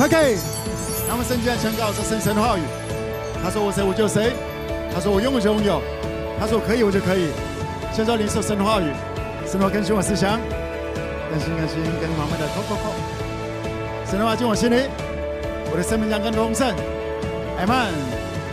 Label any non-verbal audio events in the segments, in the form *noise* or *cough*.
OK，他们圣经在宣告是神神的话语。他说我谁我就谁，他说我拥有就拥有，他说我可以我就可以。现在领受神的话语，神的话更新我思想，更新更新，跟你慢慢的扣扣扣。神的话进我心里，我的生命将更丰盛。阿门。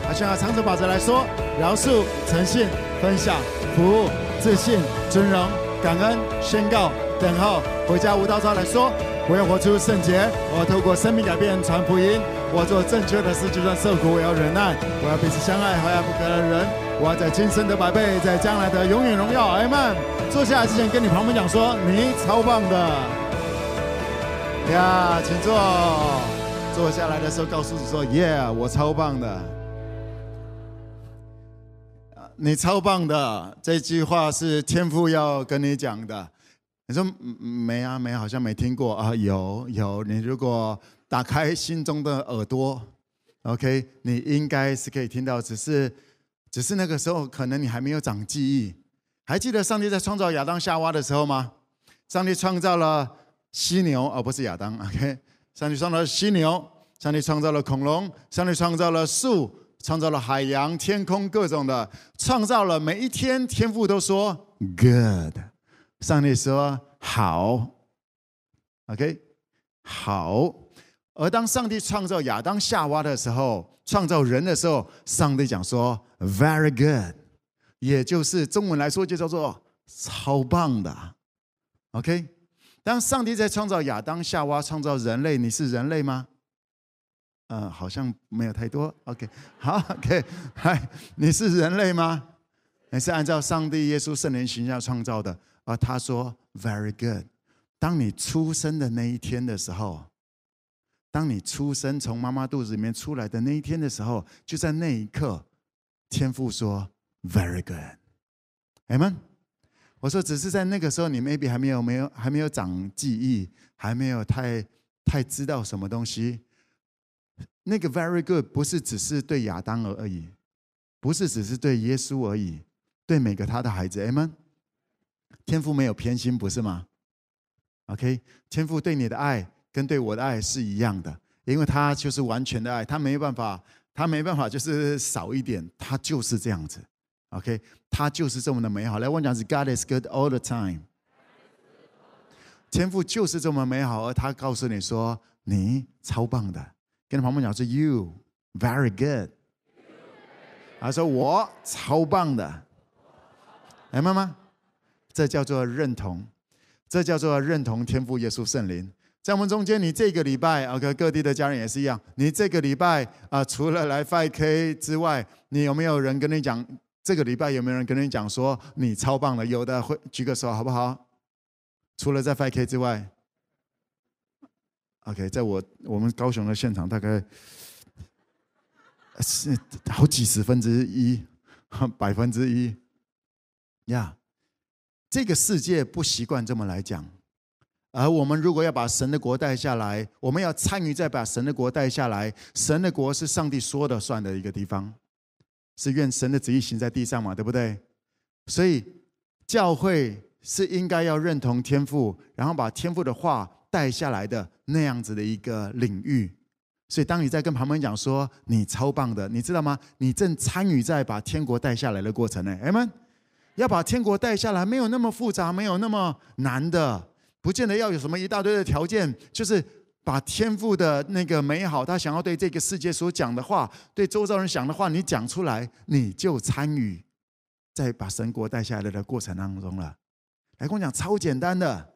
他需要长着把着来说，饶恕、诚信、分享、服务、自信、尊荣、感恩、宣告、等候。回家无道招来说，我要活出圣洁，我要透过生命改变传福音。我要做正确的事，就算受苦，我要忍耐。我要彼此相爱，和爱不可的人。我要在今生得百倍，在将来的永远荣耀。阿们。坐下来之前，跟你旁边讲说，你超棒的呀，请坐。坐下来的时候，告诉你说，耶，我超棒的。你超棒的，这句话是天父要跟你讲的。你说没啊，没，好像没听过啊。有有，你如果。打开心中的耳朵，OK，你应该是可以听到，只是，只是那个时候可能你还没有长记忆。还记得上帝在创造亚当夏娃的时候吗？上帝创造了犀牛，而、不是亚当，OK。上帝创造了犀牛，上帝创造了恐龙，上帝创造了树，创造了海洋、天空各种的，创造了每一天，天父都说 good，上帝说好，OK，好。而当上帝创造亚当夏娃的时候，创造人的时候，上帝讲说 “very good”，也就是中文来说就叫做超棒的。OK，当上帝在创造亚当夏娃、创造人类，你是人类吗？呃，好像没有太多。OK，好，OK，嗨，你是人类吗？你是按照上帝、耶稣、圣灵形象创造的。而他说 “very good”，当你出生的那一天的时候。当你出生从妈妈肚子里面出来的那一天的时候，就在那一刻，天父说 “very good”，Amen。我说只是在那个时候，你 maybe 还没有没有还没有长记忆，还没有太太知道什么东西。那个 “very good” 不是只是对亚当而已，不是只是对耶稣而已，对每个他的孩子，Amen。天父没有偏心，不是吗？OK，天父对你的爱。跟对我的爱是一样的，因为他就是完全的爱，他没办法，他没办法就是少一点，他就是这样子，OK，他就是这么的美好。来，我讲是 God is good all the time，天赋就是这么美好，而他告诉你说你超棒的，跟旁边讲说 You very good，他说我超棒的，哎，妈妈，这叫做认同，这叫做认同天赋耶稣圣灵。在我们中间，你这个礼拜，OK，各地的家人也是一样。你这个礼拜啊，除了来 Five K 之外，你有没有人跟你讲？这个礼拜有没有人跟你讲说你超棒的？有的会举个手，好不好？除了在 Five K 之外，OK，在我我们高雄的现场，大概是好几十分之一，百分之一，呀，这个世界不习惯这么来讲。而我们如果要把神的国带下来，我们要参与再把神的国带下来。神的国是上帝说的算的一个地方，是愿神的旨意行在地上嘛，对不对？所以教会是应该要认同天赋，然后把天赋的话带下来的那样子的一个领域。所以当你在跟旁边讲说你超棒的，你知道吗？你正参与在把天国带下来的过程呢。阿们，要把天国带下来，没有那么复杂，没有那么难的。不见得要有什么一大堆的条件，就是把天赋的那个美好，他想要对这个世界所讲的话，对周遭人讲的话，你讲出来，你就参与在把神国带下来的过程当中了。来跟我讲，超简单的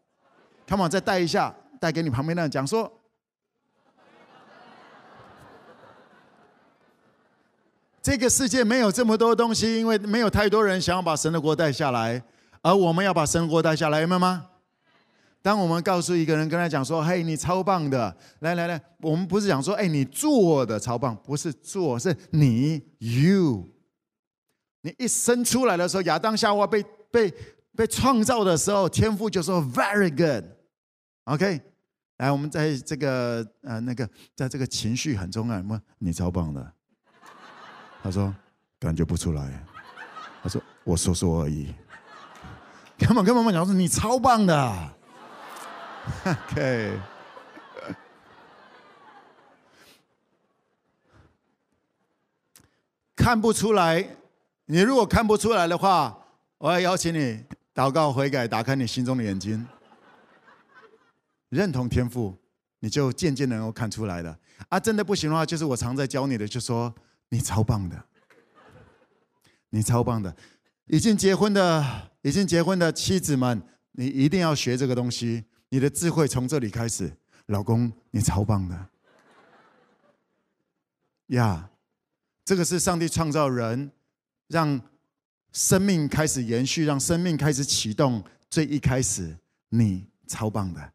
，Come on，再带一下，带给你旁边的人讲说，这个世界没有这么多东西，因为没有太多人想要把神的国带下来，而我们要把神的国带下来，有没有吗？当我们告诉一个人，跟他讲说：“嘿，你超棒的！”来来来，我们不是讲说：“哎，你做的超棒。”不是做，是你 you。你一生出来的时候，亚当夏娃被被被创造的时候，天父就说：“Very good。” OK，来，我们在这个呃那个，在这个情绪很重要，什么？你超棒的。他说：“感觉不出来。”他说：“我说说而已。”根本根本不讲说：“你超棒的。*laughs* ” OK。看不出来，你如果看不出来的话，我要邀请你祷告悔改，打开你心中的眼睛，认同天赋，你就渐渐能够看出来了。啊，真的不行的话，就是我常在教你的，就说。你超棒的，你超棒的。已经结婚的，已经结婚的妻子们，你一定要学这个东西。你的智慧从这里开始，老公，你超棒的。呀、这个是上帝创造人，让生命开始延续，让生命开始启动。最一开始，你超棒的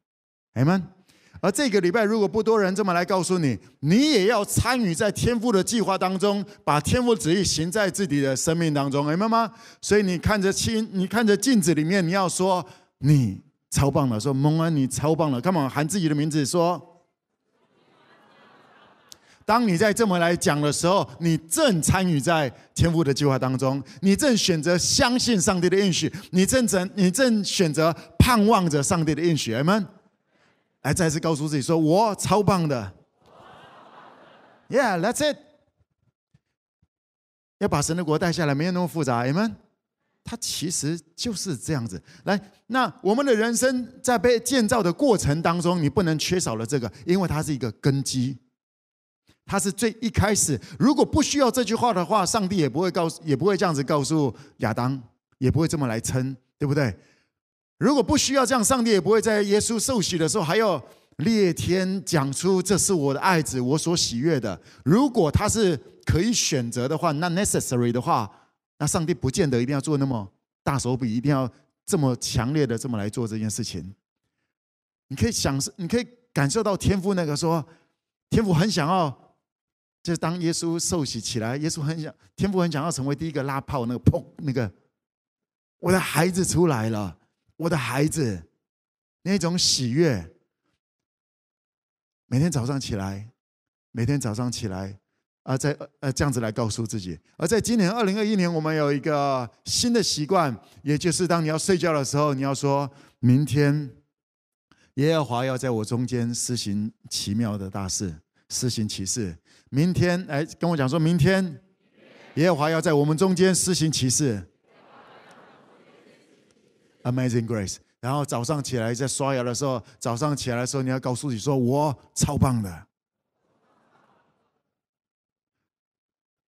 ，Amen。而这个礼拜，如果不多人这么来告诉你，你也要参与在天父的计划当中，把天父旨意行在自己的生命当中明白吗？所以你看着镜，你看着镜子里面，你要说你超棒了，说蒙恩，你超棒了，Come on，喊自己的名字说。当你在这么来讲的时候，你正参与在天父的计划当中，你正选择相信上帝的应许，你正正你正选择盼望着上帝的应许，Amen。来，再次告诉自己说：“我超棒的。” Yeah，that's it。要把神的国带下来，没有那么复杂，Amen。它其实就是这样子。来，那我们的人生在被建造的过程当中，你不能缺少了这个，因为它是一个根基。他是最一开始，如果不需要这句话的话，上帝也不会告诉，也不会这样子告诉亚当，也不会这么来称，对不对？如果不需要这样，上帝也不会在耶稣受洗的时候还要裂天讲出这是我的爱子，我所喜悦的。如果他是可以选择的话，那 necessary 的话，那上帝不见得一定要做那么大手笔，一定要这么强烈的这么来做这件事情。你可以想，你可以感受到天父那个说，天父很想要。就是当耶稣受洗起来，耶稣很想，天父很想要成为第一个拉炮那个砰那个，我的孩子出来了，我的孩子，那种喜悦。每天早上起来，每天早上起来，啊，在呃这样子来告诉自己。而在今年二零二一年，我们有一个新的习惯，也就是当你要睡觉的时候，你要说明天，耶和华要在我中间施行奇妙的大事，施行奇事。明天，哎，跟我讲说，明天耶和华要在我们中间施行奇事，Amazing Grace。然后早上起来在刷牙的时候，早上起来的时候，你要告诉你说，我超棒的。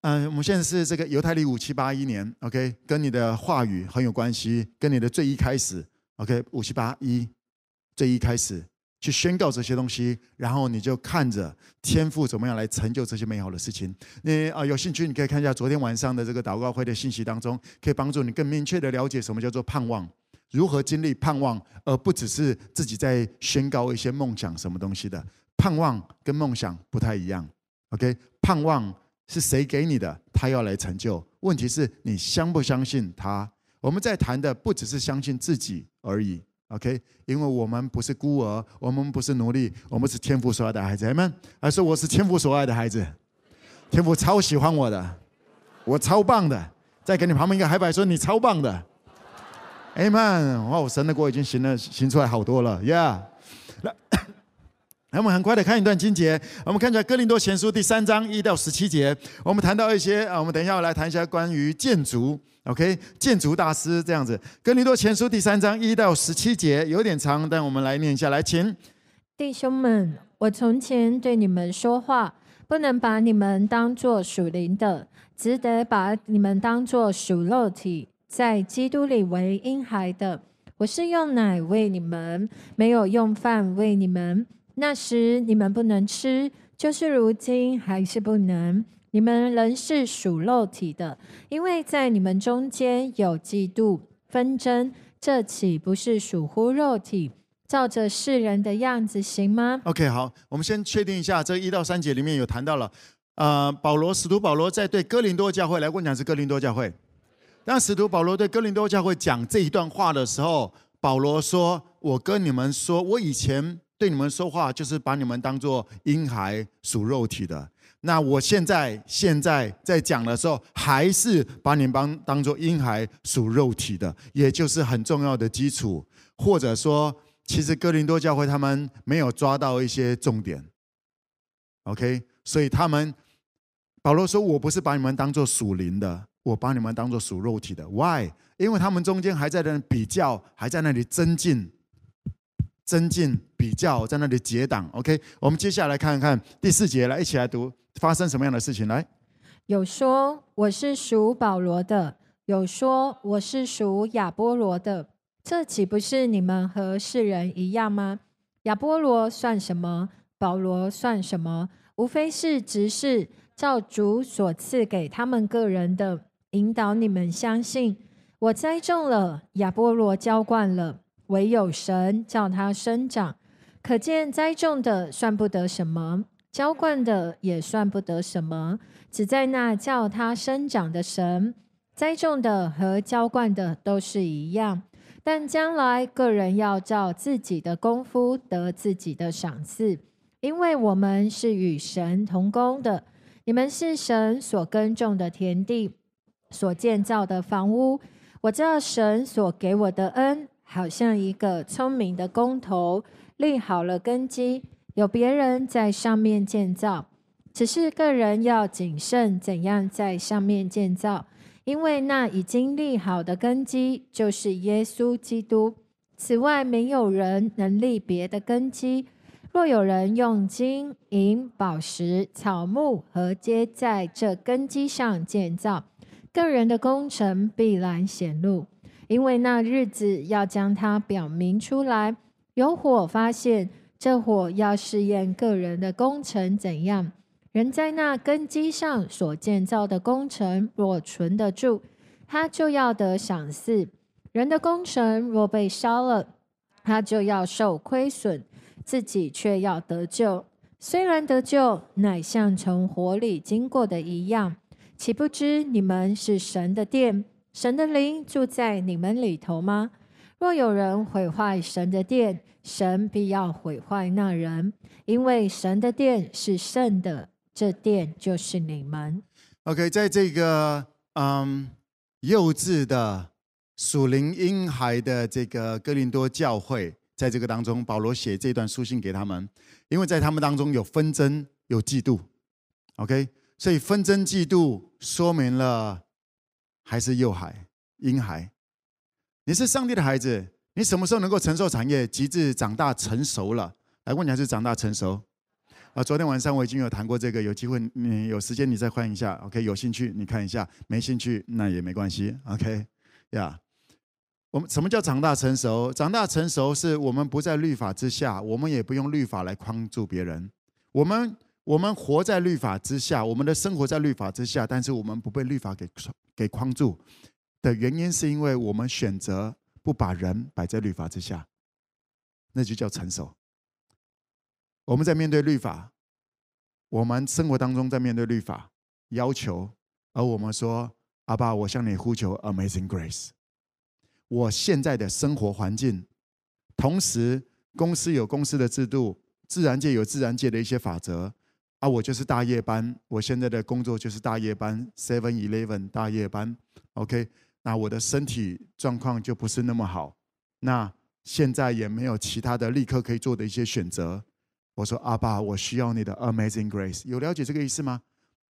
嗯，我们现在是这个犹太历五七八一年，OK，跟你的话语很有关系，跟你的最一开始，OK，五七八一最一开始。去宣告这些东西，然后你就看着天赋怎么样来成就这些美好的事情。你啊有兴趣，你可以看一下昨天晚上的这个祷告会的信息当中，可以帮助你更明确的了解什么叫做盼望，如何经历盼望，而不只是自己在宣告一些梦想什么东西的。盼望跟梦想不太一样。OK，盼望是谁给你的？他要来成就。问题是你相不相信他？我们在谈的不只是相信自己而已。OK，因为我们不是孤儿，我们不是奴隶，我们是天父所爱的孩子。阿门。还是我是天父所爱的孩子，天父超喜欢我的，我超棒的。再给你旁边一个海白说你超棒的。阿门。哇，我神的国已经行了，行出来好多了。Yeah。来，来，我们很快的看一段经节，我们看一下哥林多前书第三章一到十七节。我们谈到一些啊，我们等一下我来谈一下关于建筑。OK，建筑大师这样子，《哥林多前书》第三章一到十七节有点长，但我们来念一下来，请弟兄们，我从前对你们说话，不能把你们当作属灵的，只得把你们当作属肉体，在基督里为婴孩的。我是用奶喂你们，没有用饭喂你们。那时你们不能吃，就是如今还是不能。你们仍是属肉体的，因为在你们中间有嫉妒纷争，这岂不是属乎肉体，照着世人的样子行吗？OK，好，我们先确定一下，这一到三节里面有谈到了，呃，保罗使徒保罗在对哥林多教会来问讲是哥林多教会，当使徒保罗对哥林多教会讲这一段话的时候，保罗说：“我跟你们说，我以前对你们说话，就是把你们当作婴孩属肉体的。”那我现在现在在讲的时候，还是把你们当当做婴孩属肉体的，也就是很重要的基础。或者说，其实哥林多教会他们没有抓到一些重点。OK，所以他们保罗说：“我不是把你们当做属灵的，我把你们当做属肉体的。Why？因为他们中间还在那比较，还在那里增进、增进比较，在那里结党。OK，我们接下来看看第四节，来一起来读，发生什么样的事情？来，有说我是属保罗的，有说我是属亚波罗的，这岂不是你们和世人一样吗？亚波罗算什么？保罗算什么？无非是执事。”照主所赐给他们个人的引导，你们相信。我栽种了，亚波罗浇灌了，唯有神叫它生长。可见栽种的算不得什么，浇灌的也算不得什么，只在那叫它生长的神。栽种的和浇灌的都是一样，但将来个人要照自己的功夫得自己的赏赐，因为我们是与神同工的。你们是神所耕种的田地，所建造的房屋。我知道神所给我的恩，好像一个聪明的工头立好了根基，有别人在上面建造。只是个人要谨慎，怎样在上面建造，因为那已经立好的根基就是耶稣基督。此外，没有人能立别的根基。若有人用金银宝石草木和皆在这根基上建造，个人的工程必然显露，因为那日子要将它表明出来。有火发现，这火要试验个人的工程怎样。人在那根基上所建造的工程若存得住，他就要得赏赐；人的工程若被烧了，他就要受亏损。自己却要得救，虽然得救，乃像从火里经过的一样。岂不知你们是神的殿，神的灵住在你们里头吗？若有人毁坏神的殿，神必要毁坏那人，因为神的殿是圣的，这殿就是你们。OK，在这个嗯幼稚的属灵婴孩的这个哥林多教会。在这个当中，保罗写这段书信给他们，因为在他们当中有纷争、有嫉妒，OK，所以纷争、嫉妒说明了还是幼孩、婴孩。你是上帝的孩子，你什么时候能够承受产业，及至长大成熟了？来问你还是长大成熟？啊，昨天晚上我已经有谈过这个，有机会你有时间你再换一下，OK，有兴趣你看一下，没兴趣那也没关系，OK，呀、yeah.。我们什么叫长大成熟？长大成熟是我们不在律法之下，我们也不用律法来框住别人。我们我们活在律法之下，我们的生活在律法之下，但是我们不被律法给给框住的原因，是因为我们选择不把人摆在律法之下，那就叫成熟。我们在面对律法，我们生活当中在面对律法要求，而我们说：“阿爸，我向你呼求，Amazing Grace。”我现在的生活环境，同时公司有公司的制度，自然界有自然界的一些法则，啊，我就是大夜班，我现在的工作就是大夜班，Seven Eleven 大夜班，OK，那我的身体状况就不是那么好，那现在也没有其他的立刻可以做的一些选择。我说阿爸，我需要你的 Amazing Grace，有了解这个意思吗？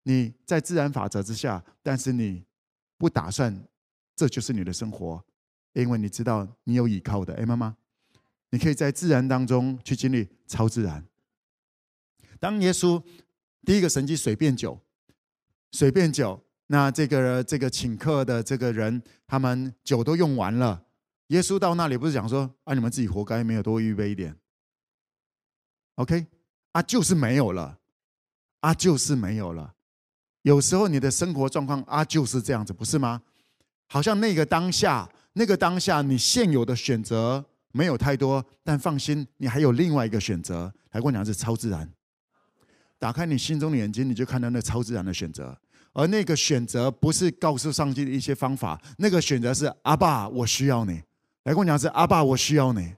你在自然法则之下，但是你不打算这就是你的生活。因为你知道你有依靠的，哎，妈妈，你可以在自然当中去经历超自然。当耶稣第一个神迹水变酒，水变酒，那这个这个请客的这个人，他们酒都用完了，耶稣到那里不是讲说啊，你们自己活该，没有多预备一点，OK，啊，就是没有了，啊，就是没有了。有时候你的生活状况啊就是这样子，不是吗？好像那个当下。那个当下，你现有的选择没有太多，但放心，你还有另外一个选择。来跟我讲是超自然，打开你心中的眼睛，你就看到那超自然的选择。而那个选择不是告诉上帝的一些方法，那个选择是阿爸，我需要你。来跟我讲是阿爸，我需要你。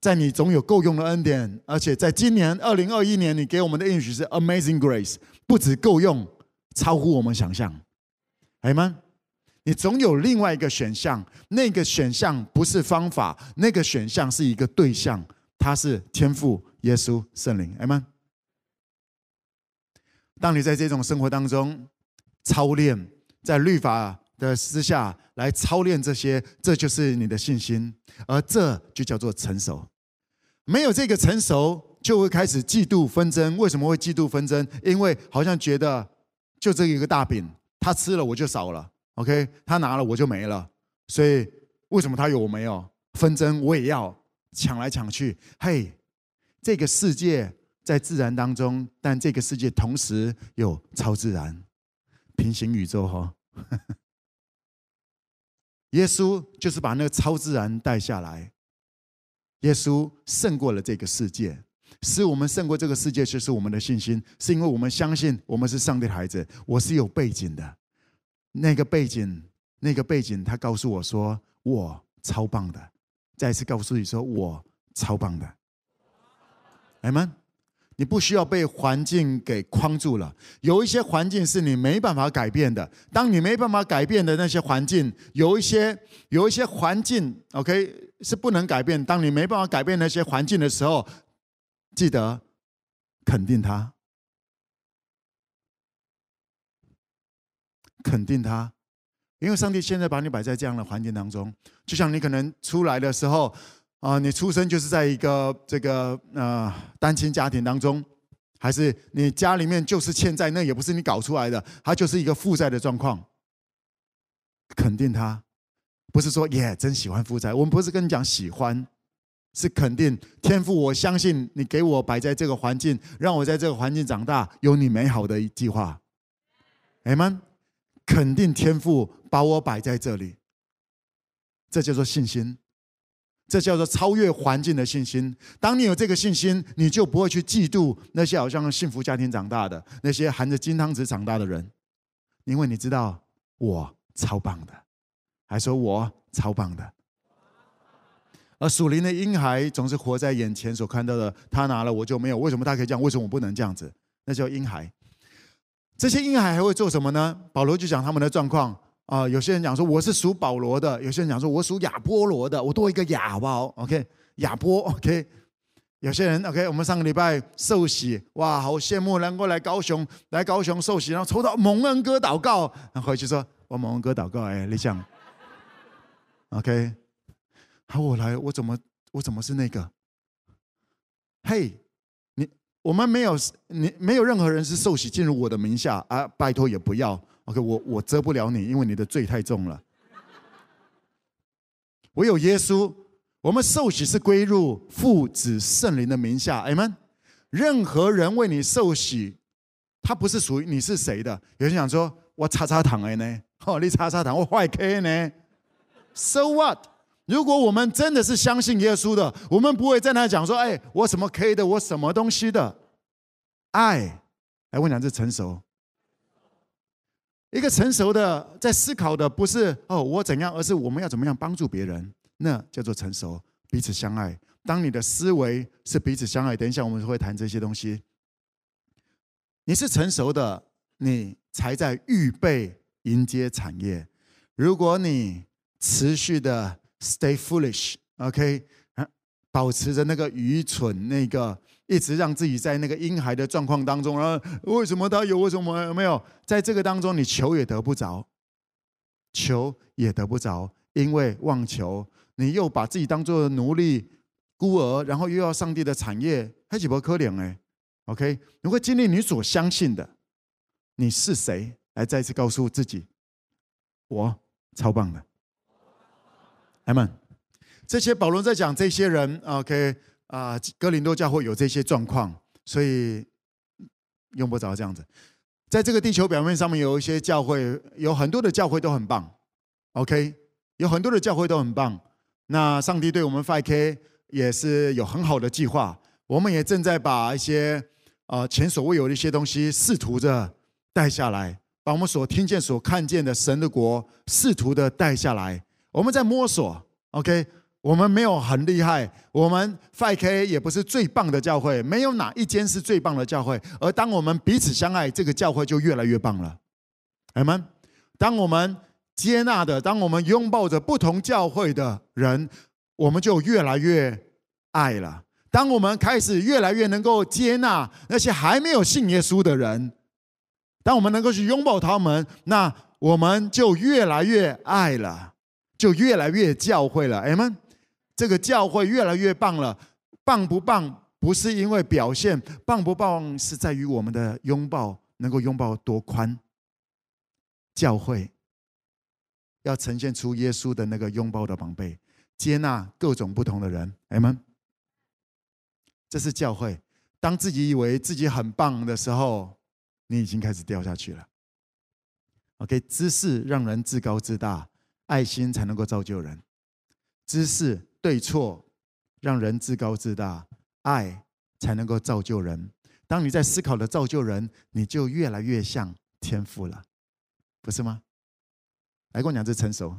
在你总有够用的恩典，而且在今年二零二一年，你给我们的应许是 Amazing Grace，不止够用，超乎我们想象。阿们。你总有另外一个选项，那个选项不是方法，那个选项是一个对象，它是天赋、耶稣、圣灵，阿们。当你在这种生活当中操练，在律法的之下来操练这些，这就是你的信心，而这就叫做成熟。没有这个成熟，就会开始嫉妒纷争。为什么会嫉妒纷争？因为好像觉得就这一个大饼，他吃了我就少了，OK？他拿了我就没了，所以为什么他有我没有？纷争我也要抢来抢去。嘿，这个世界在自然当中，但这个世界同时有超自然、平行宇宙哈。*laughs* 耶稣就是把那个超自然带下来。耶稣胜过了这个世界，使我们胜过这个世界，就是我们的信心，是因为我们相信我们是上帝的孩子。我是有背景的，那个背景，那个背景，他告诉我说，我超棒的。再次告诉你说，我超棒的。阿们。你不需要被环境给框住了，有一些环境是你没办法改变的。当你没办法改变的那些环境，有一些有一些环境，OK 是不能改变。当你没办法改变那些环境的时候，记得肯定他，肯定他，因为上帝现在把你摆在这样的环境当中，就像你可能出来的时候。啊，你出生就是在一个这个呃单亲家庭当中，还是你家里面就是欠债？那也不是你搞出来的，它就是一个负债的状况。肯定他，不是说耶真喜欢负债。我们不是跟你讲喜欢，是肯定天赋。我相信你给我摆在这个环境，让我在这个环境长大，有你美好的计划。阿们，肯定天赋把我摆在这里，这叫做信心。这叫做超越环境的信心。当你有这个信心，你就不会去嫉妒那些好像幸福家庭长大的、那些含着金汤匙长大的人，因为你知道我超棒的，还说我超棒的。而属灵的婴孩总是活在眼前所看到的，他拿了我就没有，为什么他可以这样？为什么我不能这样子？那叫婴孩。这些婴孩还会做什么呢？保罗就讲他们的状况。啊，有些人讲说我是属保罗的，有些人讲说我属亚波罗的，我多一个亚好不好？OK，亚波 OK。有些人 OK，我们上个礼拜受洗，哇，好羡慕能够来高雄，来高雄受洗，然后抽到蒙恩哥祷告，然后回去说我蒙恩哥祷告，哎，你讲 OK，好，我来，我怎么我怎么是那个？嘿，你我们没有你没有任何人是受洗进入我的名下啊，拜托也不要。OK，我我遮不了你，因为你的罪太重了。唯有耶稣，我们受洗是归入父子圣灵的名下。阿们。任何人为你受洗，他不是属于你是谁的。有人想说，我叉叉糖哎呢？哦，你叉叉糖，我坏 K 呢？So what？如果我们真的是相信耶稣的，我们不会在那讲说，哎，我什么 K 的，我什么东西的？爱，哎，我两次成熟。一个成熟的在思考的不是哦我怎样，而是我们要怎么样帮助别人，那叫做成熟，彼此相爱。当你的思维是彼此相爱，等一下我们会谈这些东西。你是成熟的，你才在预备迎接产业。如果你持续的 stay foolish，OK，保持着那个愚蠢那个。一直让自己在那个婴孩的状况当中，然后为什么他有，为什么没有？在这个当中，你求也得不着，求也得不着，因为妄求，你又把自己当做奴隶、孤儿，然后又要上帝的产业，还几不可怜哎？OK，你会经历你所相信的，你是谁？来再次告诉自己，我超棒的，阿们。这些保罗在讲这些人，OK。啊，哥林多教会有这些状况，所以用不着这样子。在这个地球表面上面，有一些教会，有很多的教会都很棒，OK，有很多的教会都很棒。那上帝对我们 5K 也是有很好的计划，我们也正在把一些啊前所未有的一些东西试图着带下来，把我们所听见、所看见的神的国试图的带下来。我们在摸索，OK。我们没有很厉害，我们 5K 也不是最棒的教会，没有哪一间是最棒的教会。而当我们彼此相爱，这个教会就越来越棒了。阿们。当我们接纳的，当我们拥抱着不同教会的人，我们就越来越爱了。当我们开始越来越能够接纳那些还没有信耶稣的人，当我们能够去拥抱他们，那我们就越来越爱了，就越来越教会了。阿们，这个教会越来越棒了。棒不棒？不是因为表现，棒不棒是在于我们的拥抱能够拥抱多宽。教会要呈现出耶稣的那个拥抱的宝贝，接纳各种不同的人。哎们，这是教会。当自己以为自己很棒的时候，你已经开始掉下去了。OK，知识让人自高自大，爱心才能够造就人。知识对错让人自高自大，爱才能够造就人。当你在思考的造就人，你就越来越像天赋了，不是吗？来跟我讲这成熟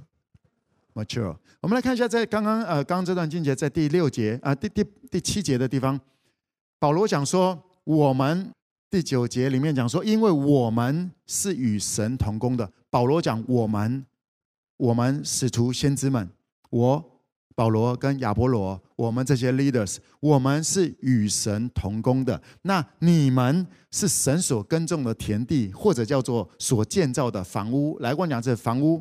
，mature。我们来看一下，在刚刚呃刚刚这段经节，在第六节啊、第第第七节的地方。保罗讲说，我们第九节里面讲说，因为我们是与神同工的。保罗讲我们，我们使徒先知们，我保罗跟亚波罗，我们这些 leaders，我们是与神同工的。那你们是神所耕种的田地，或者叫做所建造的房屋。来，我讲这房屋。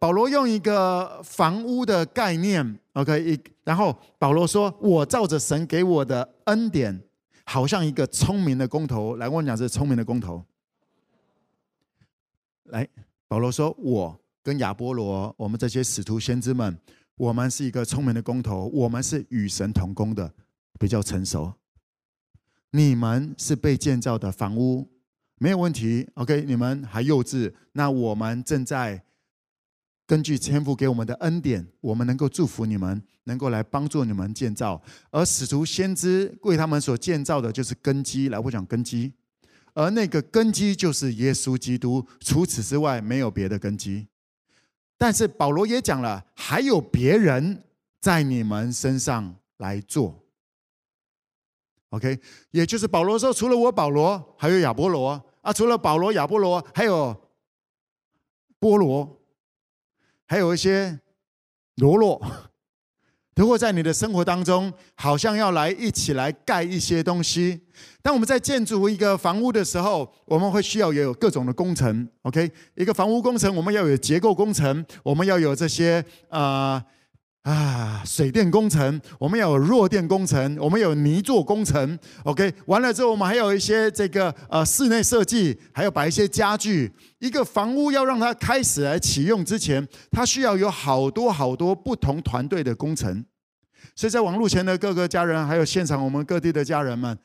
保罗用一个房屋的概念，OK，一，然后保罗说：“我照着神给我的恩典，好像一个聪明的工头。”来，我讲是聪明的工头。来，保罗说：“我跟亚波罗，我们这些使徒先知们，我们是一个聪明的工头，我们是与神同工的，比较成熟。你们是被建造的房屋，没有问题。OK，你们还幼稚，那我们正在。”根据天父给我们的恩典，我们能够祝福你们，能够来帮助你们建造。而使徒先知为他们所建造的就是根基，来我讲根基。而那个根基就是耶稣基督，除此之外没有别的根基。但是保罗也讲了，还有别人在你们身上来做。OK，也就是保罗说，除了我保罗，还有亚波罗啊，除了保罗、亚波罗，还有波罗。还有一些罗罗，如果在你的生活当中，好像要来一起来盖一些东西。当我们在建筑一个房屋的时候，我们会需要有各种的工程。OK，一个房屋工程，我们要有结构工程，我们要有这些啊。啊，水电工程，我们要有弱电工程，我们有泥作工程，OK，完了之后，我们还有一些这个呃室内设计，还有摆一些家具。一个房屋要让它开始来启用之前，它需要有好多好多不同团队的工程。所以在网络前的各个家人，还有现场我们各地的家人们，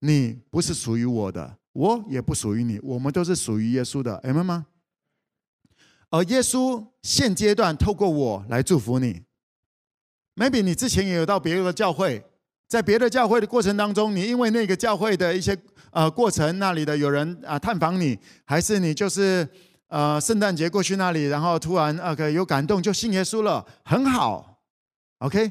你不是属于我的，我也不属于你，我们都是属于耶稣的，明白吗？而耶稣现阶段透过我来祝福你。maybe 你之前也有到别的教会，在别的教会的过程当中，你因为那个教会的一些呃过程，那里的有人啊探访你，还是你就是呃圣诞节过去那里，然后突然 OK 有感动就信耶稣了，很好，OK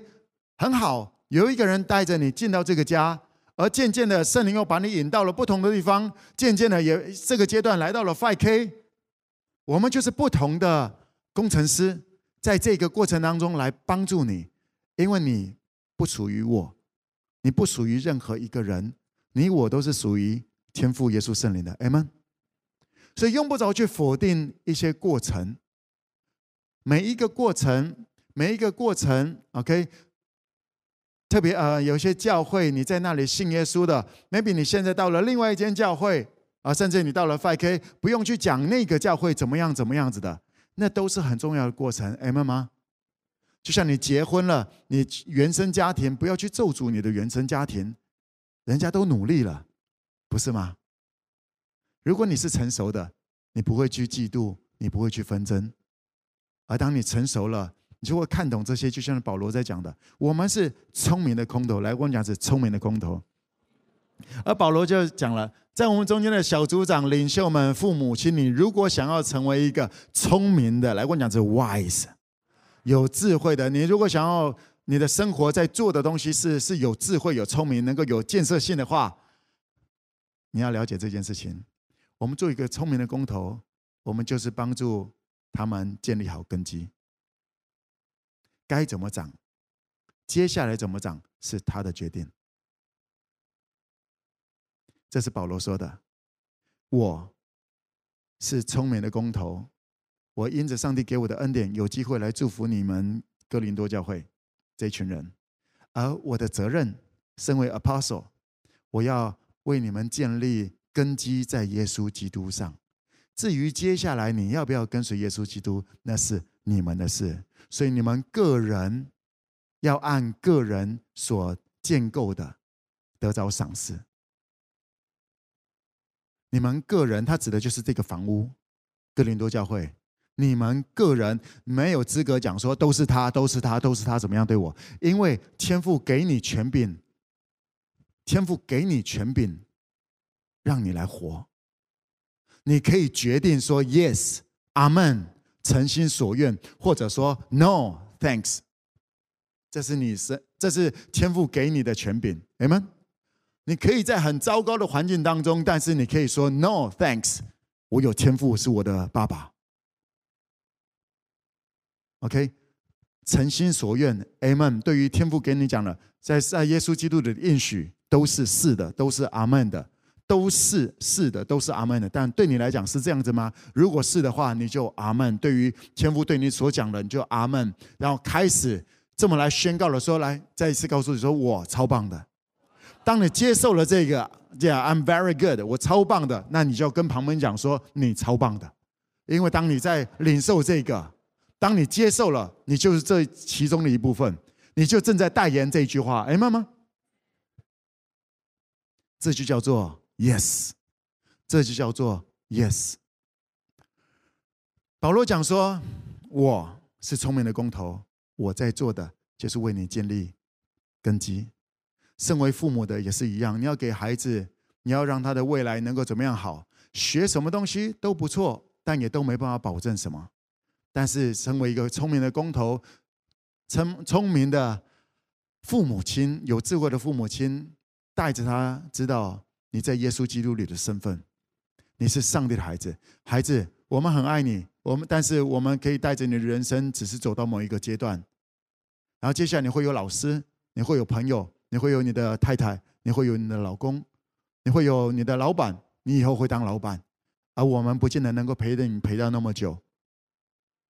很好，有一个人带着你进到这个家，而渐渐的圣灵又把你引到了不同的地方，渐渐的也这个阶段来到了 Five K，我们就是不同的工程师，在这个过程当中来帮助你。因为你不属于我，你不属于任何一个人，你我都是属于天父耶稣圣灵的，阿们。所以用不着去否定一些过程，每一个过程，每一个过程，OK。特别呃，有些教会你在那里信耶稣的，maybe 你现在到了另外一间教会啊，甚至你到了 5K，不用去讲那个教会怎么样怎么样子的，那都是很重要的过程，，M 吗？就像你结婚了，你原生家庭不要去咒诅你的原生家庭，人家都努力了，不是吗？如果你是成熟的，你不会去嫉妒，你不会去纷争，而当你成熟了，你就会看懂这些。就像保罗在讲的，我们是聪明的空头，来，我讲是聪明的空头。而保罗就讲了，在我们中间的小组长、领袖们、父母亲，你如果想要成为一个聪明的，来，我讲是 wise。有智慧的，你如果想要你的生活在做的东西是是有智慧、有聪明、能够有建设性的话，你要了解这件事情。我们做一个聪明的工头，我们就是帮助他们建立好根基。该怎么长，接下来怎么长是他的决定。这是保罗说的。我是聪明的工头。我因着上帝给我的恩典，有机会来祝福你们哥林多教会这一群人。而我的责任，身为 apostle，我要为你们建立根基在耶稣基督上。至于接下来你要不要跟随耶稣基督，那是你们的事。所以你们个人要按个人所建构的得着赏赐。你们个人，他指的就是这个房屋，哥林多教会。你们个人没有资格讲说都是他，都是他，都是他怎么样对我？因为天父给你权柄，天父给你权柄，让你来活。你可以决定说 yes，阿门，诚心所愿，或者说 no，thanks。这是你是，这是天父给你的权柄，，Amen。你可以在很糟糕的环境当中，但是你可以说 no，thanks。我有天赋是我的爸爸。OK，诚心所愿，Amen。对于天父给你讲的，在在耶稣基督的应许都是是的，都是阿门的，都是是的，都是阿门的。但对你来讲是这样子吗？如果是的话，你就阿门。对于天父对你所讲的，你就阿门。然后开始这么来宣告的时候，来再一次告诉你说：“我超棒的。”当你接受了这个，Yeah，I'm very good，我超棒的，那你就跟旁边讲说：“你超棒的。”因为当你在领受这个。当你接受了，你就是这其中的一部分，你就正在代言这句话。哎，妈妈，这就叫做 yes，这就叫做 yes。保罗讲说：“我是聪明的工头，我在做的就是为你建立根基。身为父母的也是一样，你要给孩子，你要让他的未来能够怎么样好，学什么东西都不错，但也都没办法保证什么。”但是，成为一个聪明的工头，聪聪明的父母亲，有智慧的父母亲，带着他知道你在耶稣基督里的身份，你是上帝的孩子。孩子，我们很爱你，我们但是我们可以带着你的人生，只是走到某一个阶段，然后接下来你会有老师，你会有朋友，你会有你的太太，你会有你的老公，你会有你的老板，你以后会当老板，而我们不见得能够陪着你陪到那么久。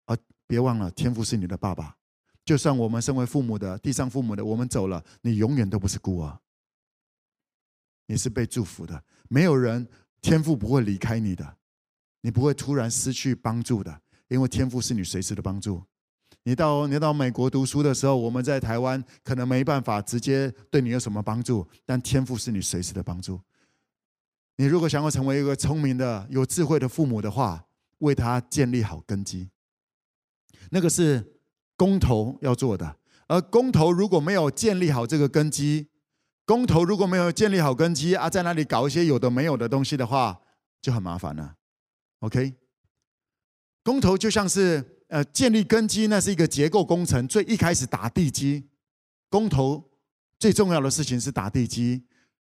而别忘了，天父是你的爸爸。就算我们身为父母的，地上父母的，我们走了，你永远都不是孤儿，你是被祝福的。没有人，天赋不会离开你的，你不会突然失去帮助的，因为天赋是你随时的帮助。你到你到美国读书的时候，我们在台湾可能没办法直接对你有什么帮助，但天赋是你随时的帮助。你如果想要成为一个聪明的、有智慧的父母的话，为他建立好根基。那个是工头要做的，而工头如果没有建立好这个根基，工头如果没有建立好根基啊，在那里搞一些有的没有的东西的话，就很麻烦了。OK，工头就像是呃建立根基，那是一个结构工程，最一开始打地基。工头最重要的事情是打地基，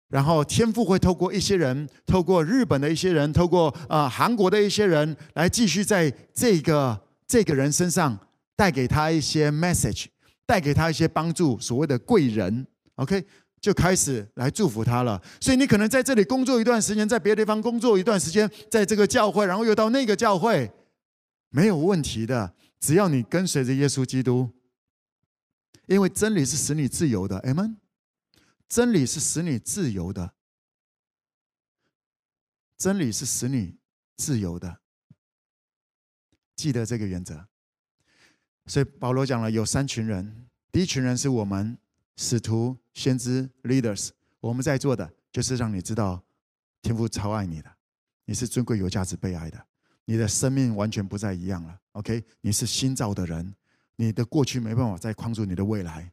然后天赋会透过一些人，透过日本的一些人，透过、呃、韩国的一些人来继续在这个。这个人身上带给他一些 message，带给他一些帮助，所谓的贵人，OK，就开始来祝福他了。所以你可能在这里工作一段时间，在别的地方工作一段时间，在这个教会，然后又到那个教会，没有问题的。只要你跟随着耶稣基督，因为真理是使你自由的，Amen。真理是使你自由的，真理是使你自由的。记得这个原则，所以保罗讲了有三群人，第一群人是我们使徒、先知、leaders，我们在做的就是让你知道天父超爱你的，你是尊贵、有价值、被爱的，你的生命完全不再一样了。OK，你是新造的人，你的过去没办法再框住你的未来。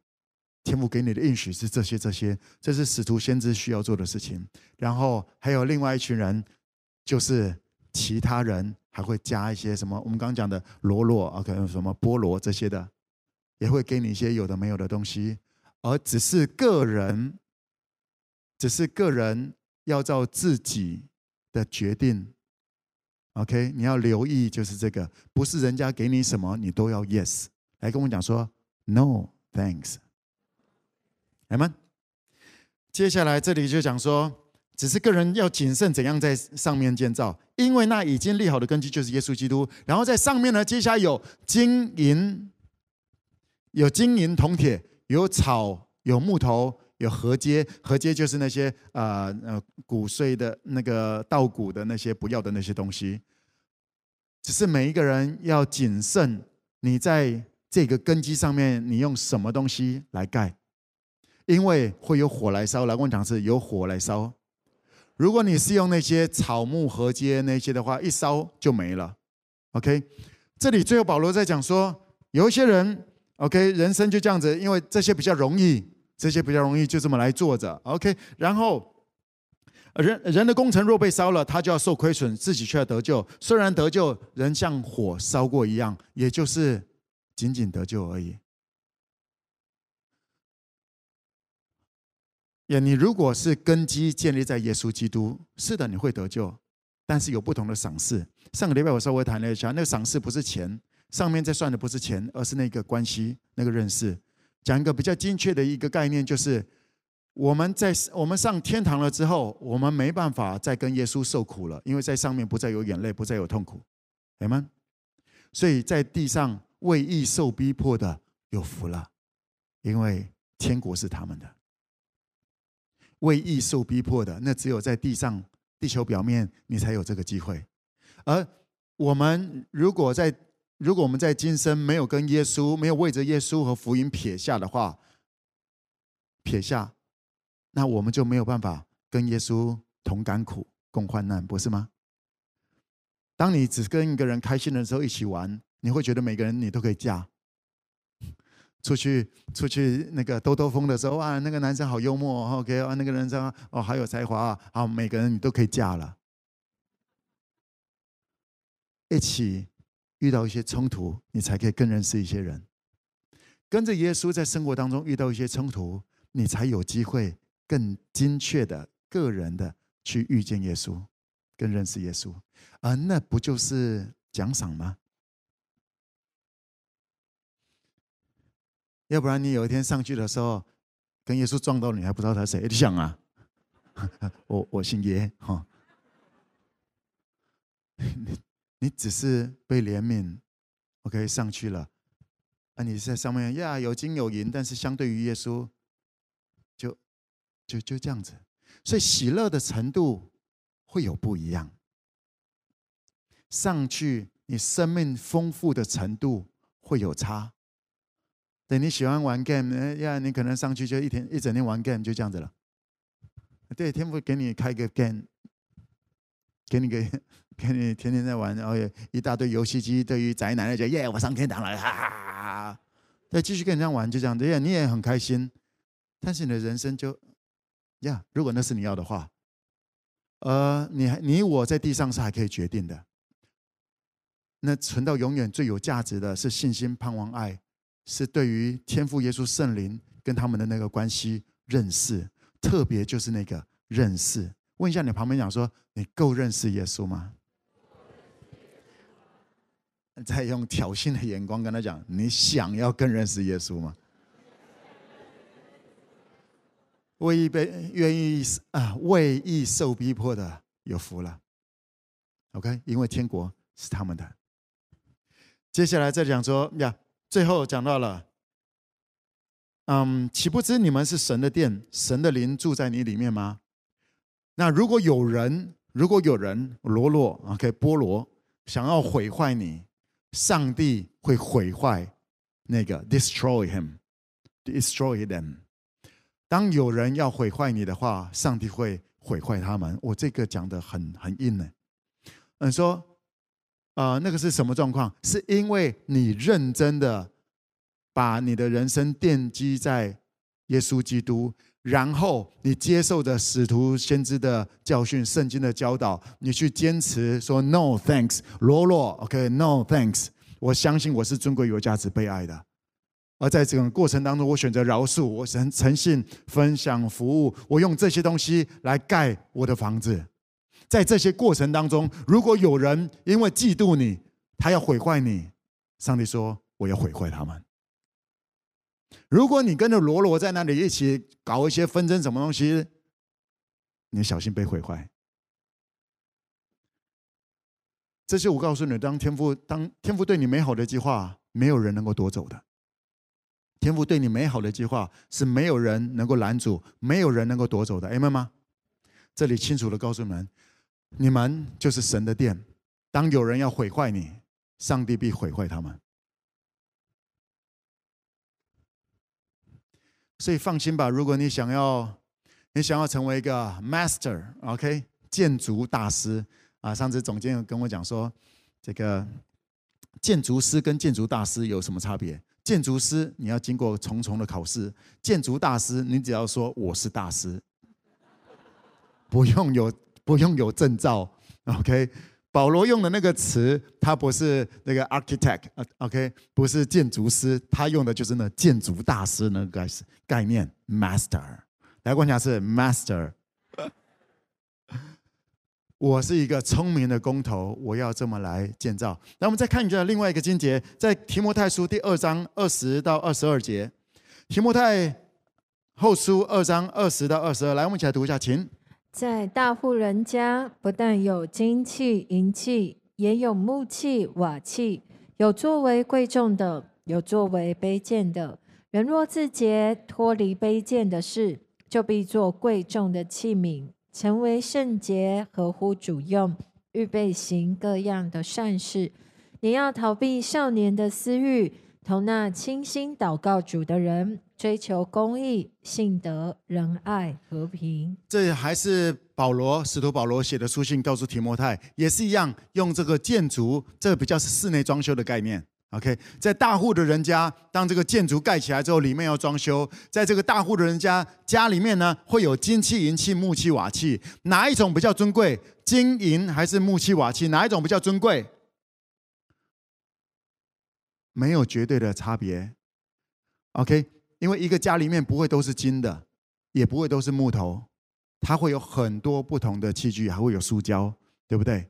天父给你的应许是这些、这些，这是使徒、先知需要做的事情。然后还有另外一群人，就是其他人。还会加一些什么？我们刚刚讲的罗罗啊，可能什么菠萝这些的，也会给你一些有的没有的东西，而只是个人，只是个人要照自己的决定。OK，你要留意就是这个，不是人家给你什么你都要 yes，来跟我讲说 no thanks。Amen。接下来这里就讲说，只是个人要谨慎怎样在上面建造，因为那已经立好的根基就是耶稣基督。然后在上面呢，接下来有金银，有金银铜铁，有草，有木头，有禾秸。禾秸就是那些呃呃谷穗的那个稻谷的那些不要的那些东西。只是每一个人要谨慎，你在这个根基上面，你用什么东西来盖？因为会有火来烧。来问场是有火来烧。如果你是用那些草木禾秸那些的话，一烧就没了。OK，这里最后保罗在讲说，有一些人，OK，人生就这样子，因为这些比较容易，这些比较容易就这么来做着。OK，然后人人的工程若被烧了，他就要受亏损，自己却要得救。虽然得救，人像火烧过一样，也就是仅仅得救而已。也，你如果是根基建立在耶稣基督，是的，你会得救，但是有不同的赏赐。上个礼拜我稍微谈了一下，那个赏赐不是钱，上面在算的不是钱，而是那个关系、那个认识。讲一个比较精确的一个概念，就是我们在我们上天堂了之后，我们没办法再跟耶稣受苦了，因为在上面不再有眼泪，不再有痛苦，明白吗？所以在地上为义受逼迫的有福了，因为天国是他们的。为义受逼迫的，那只有在地上、地球表面，你才有这个机会。而我们如果在，如果我们在今生没有跟耶稣，没有为着耶稣和福音撇下的话，撇下，那我们就没有办法跟耶稣同甘苦、共患难，不是吗？当你只跟一个人开心的时候一起玩，你会觉得每个人你都可以嫁。出去出去那个兜兜风的时候啊，那个男生好幽默，OK 啊，那个男生哦好有才华啊，每个人你都可以嫁了。一起遇到一些冲突，你才可以更认识一些人。跟着耶稣在生活当中遇到一些冲突，你才有机会更精确的个人的去遇见耶稣，更认识耶稣。而那不就是奖赏吗？要不然你有一天上去的时候，跟耶稣撞到，你还不知道他谁？你想啊，*laughs* 我我姓耶哈，你只是被怜悯，OK 上去了，啊你在上面呀有金有银，但是相对于耶稣，就就就这样子，所以喜乐的程度会有不一样，上去你生命丰富的程度会有差。对，你喜欢玩 game，哎呀，你可能上去就一天一整天玩 game 就这样子了。对，天父给你开个 game，给你个给你天天在玩，然后有一大堆游戏机。对于宅男来讲，耶，我上天堂了，哈哈哈哈！对，继续跟人家玩，就这样子，耶，你也很开心。但是你的人生就，呀，如果那是你要的话，呃，你还你我在地上是还可以决定的。那存到永远最有价值的是信心、盼望、爱。是对于天父耶稣圣灵跟他们的那个关系认识，特别就是那个认识。问一下你旁边讲说，你够认识耶稣吗？*laughs* 再用挑衅的眼光跟他讲，你想要更认识耶稣吗？为被愿意啊，为义受逼迫的有福了。OK，因为天国是他们的。接下来再讲说呀。最后讲到了，嗯，岂不知你们是神的殿，神的灵住在你里面吗？那如果有人，如果有人罗罗，OK，波罗想要毁坏你，上帝会毁坏那个 destroy him，destroy them。当有人要毁坏你的话，上帝会毁坏他们。我这个讲的很很硬呢。嗯，说。啊、呃，那个是什么状况？是因为你认真的把你的人生奠基在耶稣基督，然后你接受着使徒先知的教训、圣经的教导，你去坚持说 “No thanks”，罗罗，OK，No thanks。我相信我是尊贵、有价值、被爱的。而在这个过程当中，我选择饶恕，我诚诚信分享服务，我用这些东西来盖我的房子。在这些过程当中，如果有人因为嫉妒你，他要毁坏你，上帝说：“我要毁坏他们。”如果你跟着罗罗在那里一起搞一些纷争，什么东西，你小心被毁坏。这些我告诉你，当天父当天父对你美好的计划，没有人能够夺走的。天父对你美好的计划是没有人能够拦阻，没有人能够夺走的。Amen 吗？这里清楚的告诉你们，你们就是神的殿。当有人要毁坏你，上帝必毁坏他们。所以放心吧，如果你想要，你想要成为一个 master，OK，建筑大师。啊，上次总监跟我讲说，这个建筑师跟建筑大师有什么差别？建筑师你要经过重重的考试，建筑大师你只要说我是大师，不用有不用有证照，OK？保罗用的那个词，他不是那个 architect，OK？不是建筑师，他用的就是那建筑大师那个概念，master。来，我讲是 master。我是一个聪明的工头，我要这么来建造。那我们再看一下另外一个经节，在提摩太书第二章二十到二十二节。提摩太后书二章二十到二十二，来，我们一起来读一下，请。在大户人家，不但有金器、银器，也有木器、瓦器，有作为贵重的，有作为卑贱的。人若自洁，脱离卑贱的事，就必做贵重的器皿。成为圣洁，合乎主用，预备行各样的善事。你要逃避少年的私欲，同那清心祷告主的人，追求公义、信德、仁爱、和平。这还是保罗，使徒保罗写的书信，告诉提摩太，也是一样，用这个建筑，这比较是室内装修的概念。OK，在大户的人家，当这个建筑盖起来之后，里面要装修。在这个大户的人家家里面呢，会有金器、银器、木器、瓦器，哪一种比较尊贵？金银还是木器、瓦器？哪一种比较尊贵？没有绝对的差别。OK，因为一个家里面不会都是金的，也不会都是木头，它会有很多不同的器具，还会有塑胶，对不对？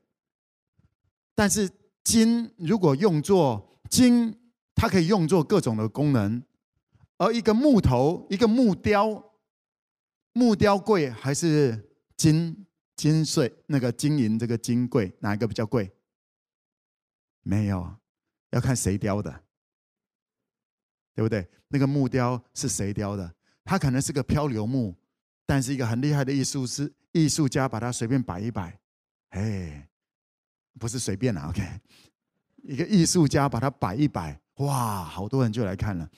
但是金如果用作金，它可以用作各种的功能，而一个木头，一个木雕，木雕贵还是金金碎那个金银这个金贵，哪一个比较贵？没有，要看谁雕的，对不对？那个木雕是谁雕的？它可能是个漂流木，但是一个很厉害的艺术师、艺术家把它随便摆一摆，哎，不是随便啊，OK。一个艺术家把它摆一摆，哇，好多人就来看了。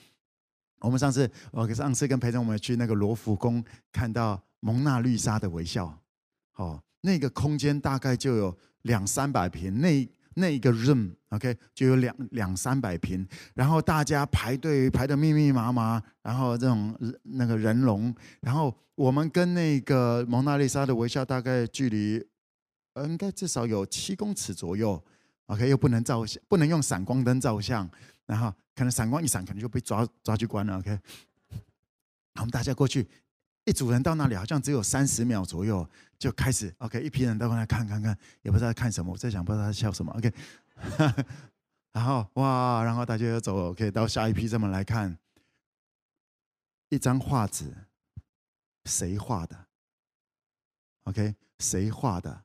我们上次，我上次跟陪着我们去那个罗浮宫，看到蒙娜丽莎的微笑，哦，那个空间大概就有两三百平，那那一个 room，OK，就有两两三百平，然后大家排队排得密密麻麻，然后这种那个人龙，然后我们跟那个蒙娜丽莎的微笑大概距离，应该至少有七公尺左右。OK，又不能照相，不能用闪光灯照相，然后可能闪光一闪，可能就被抓抓去关了。OK，我们大家过去，一组人到那里，好像只有三十秒左右就开始。OK，一批人都过来看看看，也不知道看什么，我在想，不知道他在笑什么。OK，*laughs* 然后哇，然后大家又走，OK，到下一批这么来看，一张画纸，谁画的？OK，谁画的？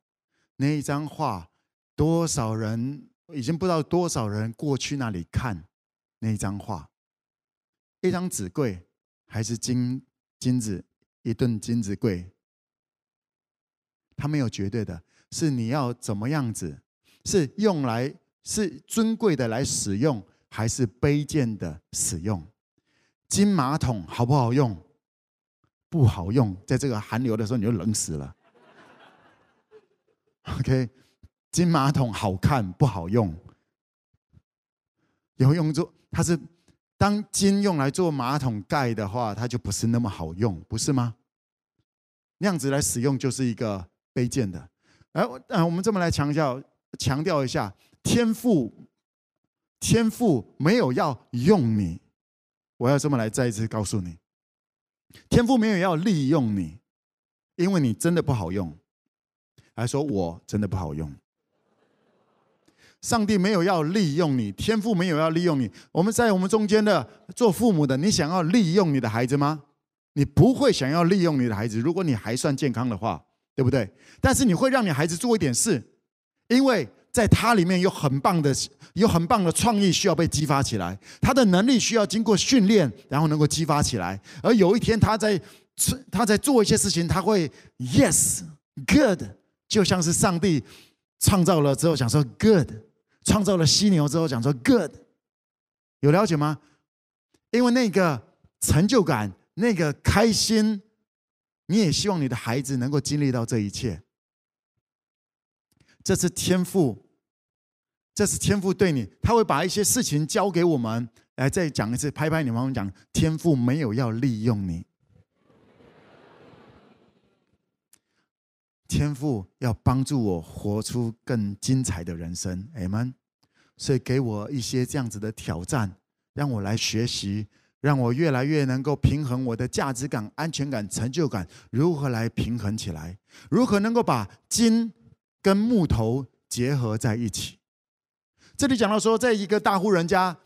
那一张画。多少人已经不知道多少人过去那里看那张画，一张纸贵还是金金子一吨金子贵？它没有绝对的，是你要怎么样子？是用来是尊贵的来使用，还是卑贱的使用？金马桶好不好用？不好用，在这个寒流的时候你就冷死了。OK。金马桶好看不好用，有用做它是当金用来做马桶盖的话，它就不是那么好用，不是吗？那样子来使用就是一个卑贱的。哎，嗯，我们这么来强调强调一下，天赋天赋没有要用你，我要这么来再一次告诉你，天赋没有要利用你，因为你真的不好用，还说我真的不好用。上帝没有要利用你，天父没有要利用你。我们在我们中间的做父母的，你想要利用你的孩子吗？你不会想要利用你的孩子。如果你还算健康的话，对不对？但是你会让你孩子做一点事，因为在他里面有很棒的、有很棒的创意需要被激发起来，他的能力需要经过训练，然后能够激发起来。而有一天他在他在做一些事情，他会 yes good，就像是上帝创造了之后想说 good，创造了犀牛之后讲说 good，有了解吗？因为那个成就感，那个开心。你也希望你的孩子能够经历到这一切，这是天赋，这是天赋对你，他会把一些事情交给我们。来，再讲一次，拍拍你妈妈讲，天赋没有要利用你，天父要帮助我活出更精彩的人生。阿门。所以给我一些这样子的挑战，让我来学习。让我越来越能够平衡我的价值感、安全感、成就感，如何来平衡起来？如何能够把金跟木头结合在一起？这里讲到说，在一个大户人家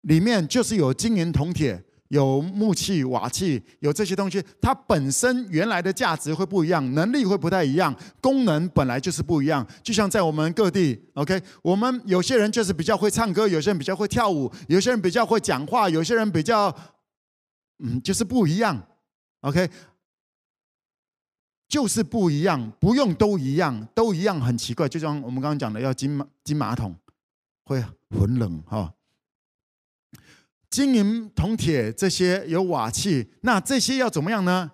里面，就是有金银铜铁。有木器、瓦器，有这些东西，它本身原来的价值会不一样，能力会不太一样，功能本来就是不一样。就像在我们各地，OK，我们有些人就是比较会唱歌，有些人比较会跳舞，有些人比较会讲话，有些人比较，嗯，就是不一样，OK，就是不一样，不用都一样，都一样很奇怪。就像我们刚刚讲的，要金马金马桶，会很冷哈。金银铜铁这些有瓦器，那这些要怎么样呢？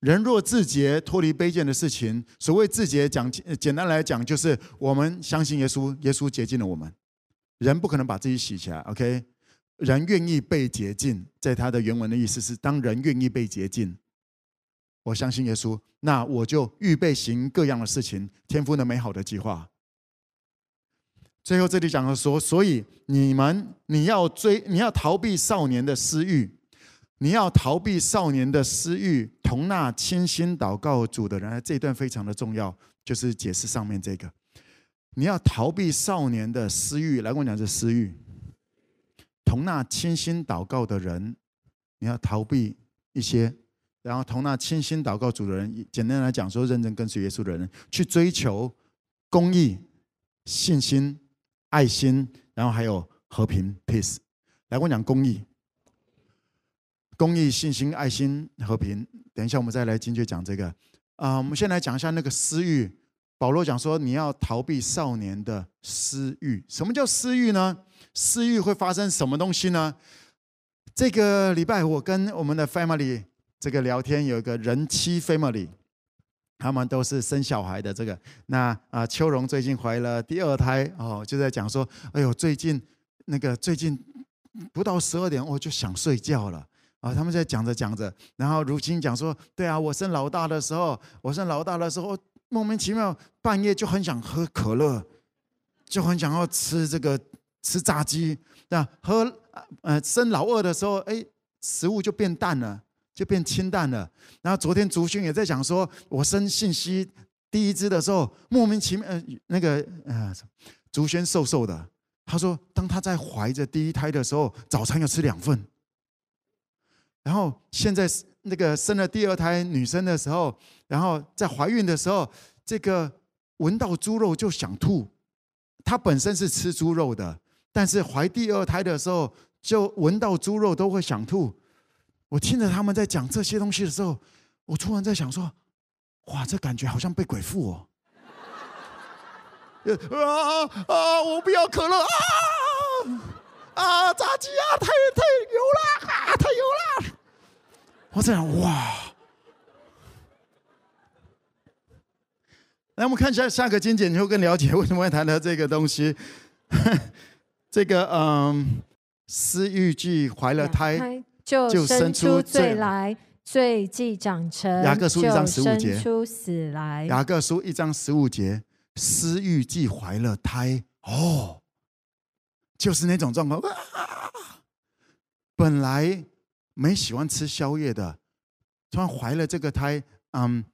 人若自洁，脱离卑贱的事情。所谓自洁，讲简单来讲，就是我们相信耶稣，耶稣洁净了我们。人不可能把自己洗起来，OK？人愿意被洁净，在他的原文的意思是，当人愿意被洁净，我相信耶稣，那我就预备行各样的事情，天父的美好的计划。最后这里讲的说，所以你们你要追，你要逃避少年的私欲，你要逃避少年的私欲，同那倾心祷告主的人，这一段非常的重要，就是解释上面这个，你要逃避少年的私欲，来跟我讲这私欲，同那倾心祷告的人，你要逃避一些，然后同那倾心祷告主的人，简单来讲说，认真跟随耶稣的人，去追求公义、信心。爱心，然后还有和平 （peace）。来，我讲公益、公益、信心、爱心、和平。等一下，我们再来精确讲这个。啊、我们先来讲一下那个私欲。保罗讲说，你要逃避少年的私欲。什么叫私欲呢？私欲会发生什么东西呢？这个礼拜我跟我们的 family 这个聊天，有一个人妻 family。他们都是生小孩的这个，那啊，秋荣最近怀了第二胎哦，就在讲说，哎呦，最近那个最近不到十二点我就想睡觉了啊。他们在讲着讲着，然后如今讲说，对啊，我生老大的时候，我生老大的时候，莫名其妙半夜就很想喝可乐，就很想要吃这个吃炸鸡，那喝呃生老二的时候，哎，食物就变淡了。就变清淡了。然后昨天竹勋也在讲说，我生信息第一支的时候，莫名其妙，呃，那个呃，竹轩瘦瘦的。他说，当他在怀着第一胎的时候，早餐要吃两份。然后现在那个生了第二胎女生的时候，然后在怀孕的时候，这个闻到猪肉就想吐。她本身是吃猪肉的，但是怀第二胎的时候，就闻到猪肉都会想吐。我听着他们在讲这些东西的时候，我突然在想说：“哇，这感觉好像被鬼附哦！”啊啊！我不要可乐啊！啊，炸鸡啊，太太油了啊，太油了！我在想哇！来，我们看一下下个经简，你会更了解为什么会谈到这个东西。*laughs* 这个嗯，思玉记怀了胎。就生出罪来，罪既长成，雅各书一章十五节，生出死来。雅各书一章十五节，私欲既怀了胎，哦，就是那种状况。啊，本来没喜欢吃宵夜的，突然怀了这个胎，嗯，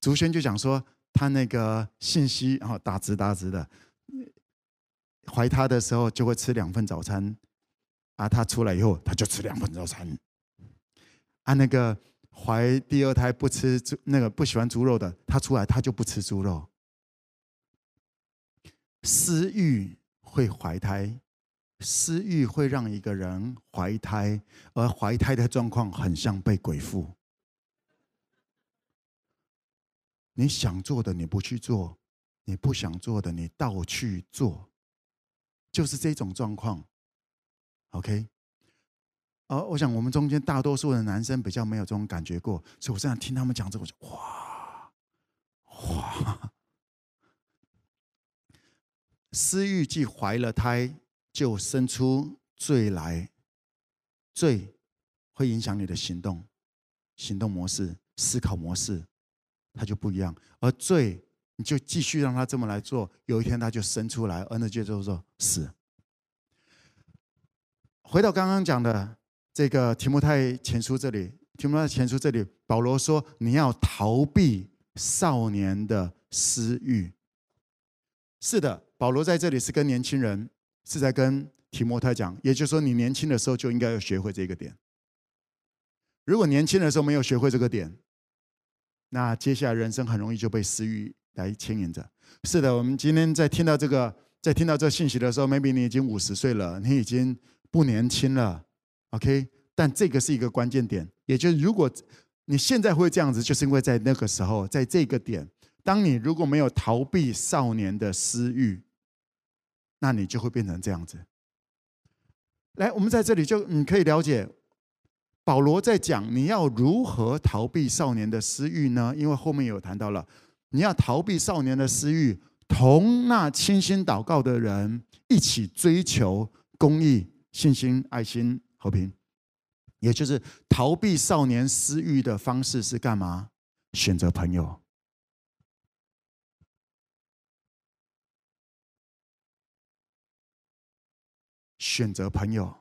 竹轩就讲说，他那个信息然后，打直打直的，怀他的时候就会吃两份早餐。啊，他出来以后，他就吃两份早餐。啊，那个怀第二胎不吃猪那个不喜欢猪肉的，他出来他就不吃猪肉。私欲会怀胎，私欲会让一个人怀胎，而怀胎的状况很像被鬼附。你想做的你不去做，你不想做的你倒去做，就是这种状况。OK。而、我想，我们中间大多数的男生比较没有这种感觉过，所以我这样听他们讲这个，我就哇哇！私欲既怀了胎，就生出罪来，罪会影响你的行动、行动模式、思考模式，它就不一样。而罪，你就继续让他这么来做，有一天他就生出来，而那就叫做死。回到刚刚讲的。这个提摩太前书这里，提摩太前书这里，保罗说你要逃避少年的私欲。是的，保罗在这里是跟年轻人，是在跟提摩太讲，也就是说，你年轻的时候就应该要学会这个点。如果年轻的时候没有学会这个点，那接下来人生很容易就被私欲来牵引着。是的，我们今天在听到这个，在听到这信息的时候，maybe 你已经五十岁了，你已经不年轻了。OK，但这个是一个关键点，也就是如果你现在会这样子，就是因为在那个时候，在这个点，当你如果没有逃避少年的私欲，那你就会变成这样子。来，我们在这里就你可以了解，保罗在讲你要如何逃避少年的私欲呢？因为后面有谈到了，你要逃避少年的私欲，同那倾心祷告的人一起追求公义、信心、爱心。和平，也就是逃避少年私欲的方式是干嘛？选择朋友，选择朋友。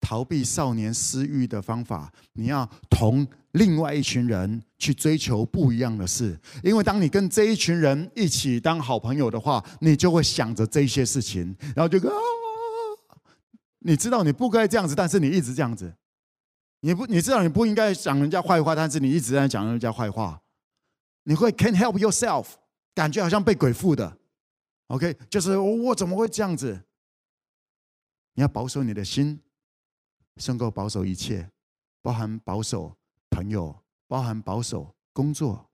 逃避少年私欲的方法，你要同另外一群人去追求不一样的事。因为当你跟这一群人一起当好朋友的话，你就会想着这些事情，然后就跟。你知道你不该这样子，但是你一直这样子。你不，你知道你不应该讲人家坏话，但是你一直在讲人家坏话。你会 can't help yourself，感觉好像被鬼附的。OK，就是我怎么会这样子？你要保守你的心，胜过保守一切，包含保守朋友，包含保守工作。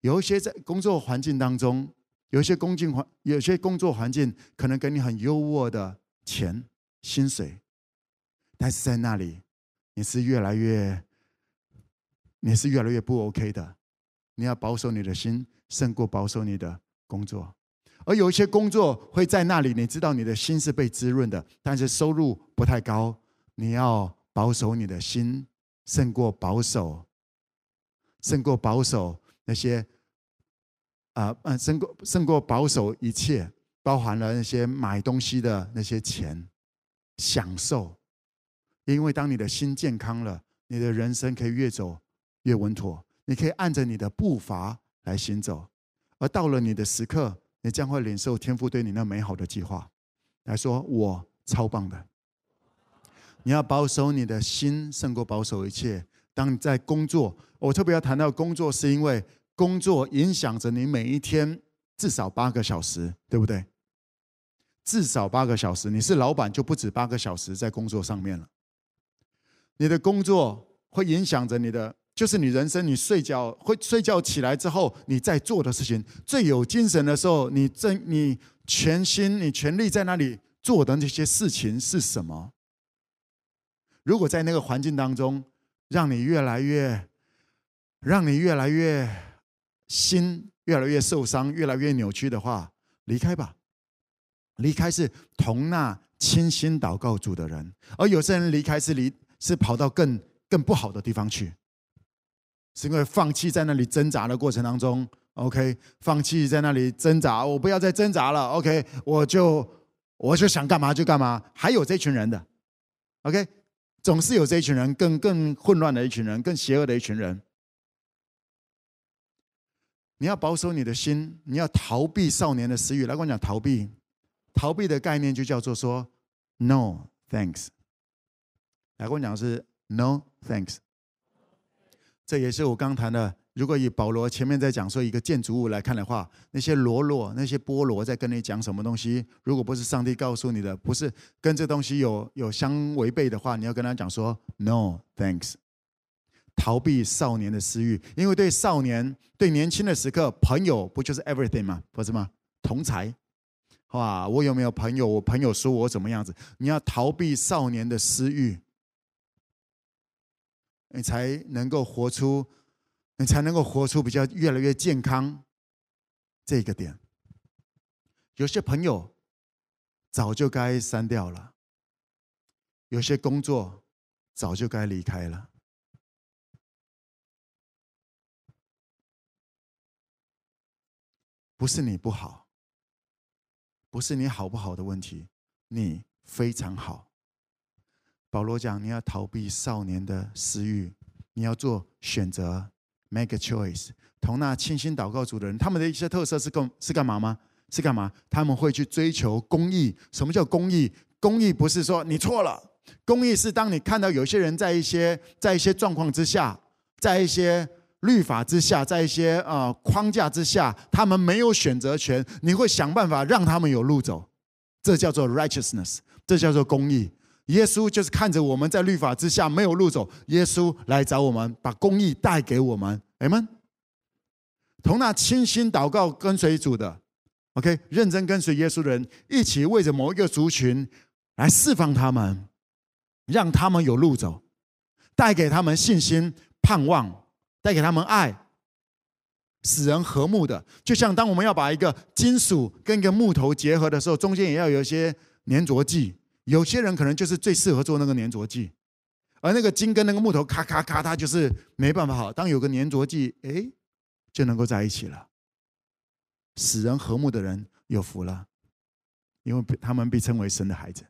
有一些在工作环境当中，有一些工境环，有些工作环境可能给你很优渥的钱。薪水，但是在那里，你是越来越，你是越来越不 OK 的。你要保守你的心，胜过保守你的工作。而有一些工作会在那里，你知道你的心是被滋润的，但是收入不太高。你要保守你的心，胜过保守，胜过保守那些，啊，嗯，胜过胜过保守一切，包含了那些买东西的那些钱。享受，因为当你的心健康了，你的人生可以越走越稳妥。你可以按着你的步伐来行走，而到了你的时刻，你将会领受天父对你那美好的计划。来说，我超棒的。你要保守你的心，胜过保守一切。当你在工作，我特别要谈到工作，是因为工作影响着你每一天至少八个小时，对不对？至少八个小时，你是老板就不止八个小时在工作上面了。你的工作会影响着你的，就是你人生。你睡觉会睡觉起来之后，你在做的事情，最有精神的时候，你正你全心你全力在那里做的那些事情是什么？如果在那个环境当中，让你越来越，让你越来越心越来越受伤，越来越扭曲的话，离开吧。离开是同那倾心祷告主的人，而有些人离开是离是跑到更更不好的地方去，是因为放弃在那里挣扎的过程当中，OK，放弃在那里挣扎，我不要再挣扎了，OK，我就我就想干嘛就干嘛。还有这群人的，OK，总是有这一群人更更混乱的一群人，更邪恶的一群人。你要保守你的心，你要逃避少年的私欲。来跟我讲逃避。逃避的概念就叫做说 “no thanks”。来跟我讲是 “no thanks”。这也是我刚谈的。如果以保罗前面在讲说一个建筑物来看的话，那些罗罗、那些菠萝在跟你讲什么东西？如果不是上帝告诉你的，不是跟这东西有有相违背的话，你要跟他讲说 “No, thanks”。逃避少年的私欲，因为对少年、对年轻的时刻，朋友不就是 everything 吗？不是吗？同侪，哇！我有没有朋友？我朋友说我怎么样子？你要逃避少年的私欲，你才能够活出，你才能够活出比较越来越健康这个点。有些朋友早就该删掉了，有些工作早就该离开了。不是你不好，不是你好不好的问题，你非常好。保罗讲，你要逃避少年的私欲，你要做选择，make a choice。同那清心祷告主的人，他们的一些特色是干是干嘛吗？是干嘛？他们会去追求公义。什么叫公义？公义不是说你错了，公义是当你看到有些人在一些在一些状况之下，在一些。律法之下，在一些呃框架之下，他们没有选择权。你会想办法让他们有路走，这叫做 righteousness，这叫做公义。耶稣就是看着我们在律法之下没有路走，耶稣来找我们，把公义带给我们。阿们。同那倾心祷告跟随主的，OK，认真跟随耶稣的人，一起为着某一个族群来释放他们，让他们有路走，带给他们信心、盼望。带给他们爱，使人和睦的，就像当我们要把一个金属跟一个木头结合的时候，中间也要有一些粘着剂。有些人可能就是最适合做那个粘着剂，而那个金跟那个木头咔咔咔，它就是没办法好。当有个粘着剂，哎，就能够在一起了。使人和睦的人有福了，因为他们被称为神的孩子。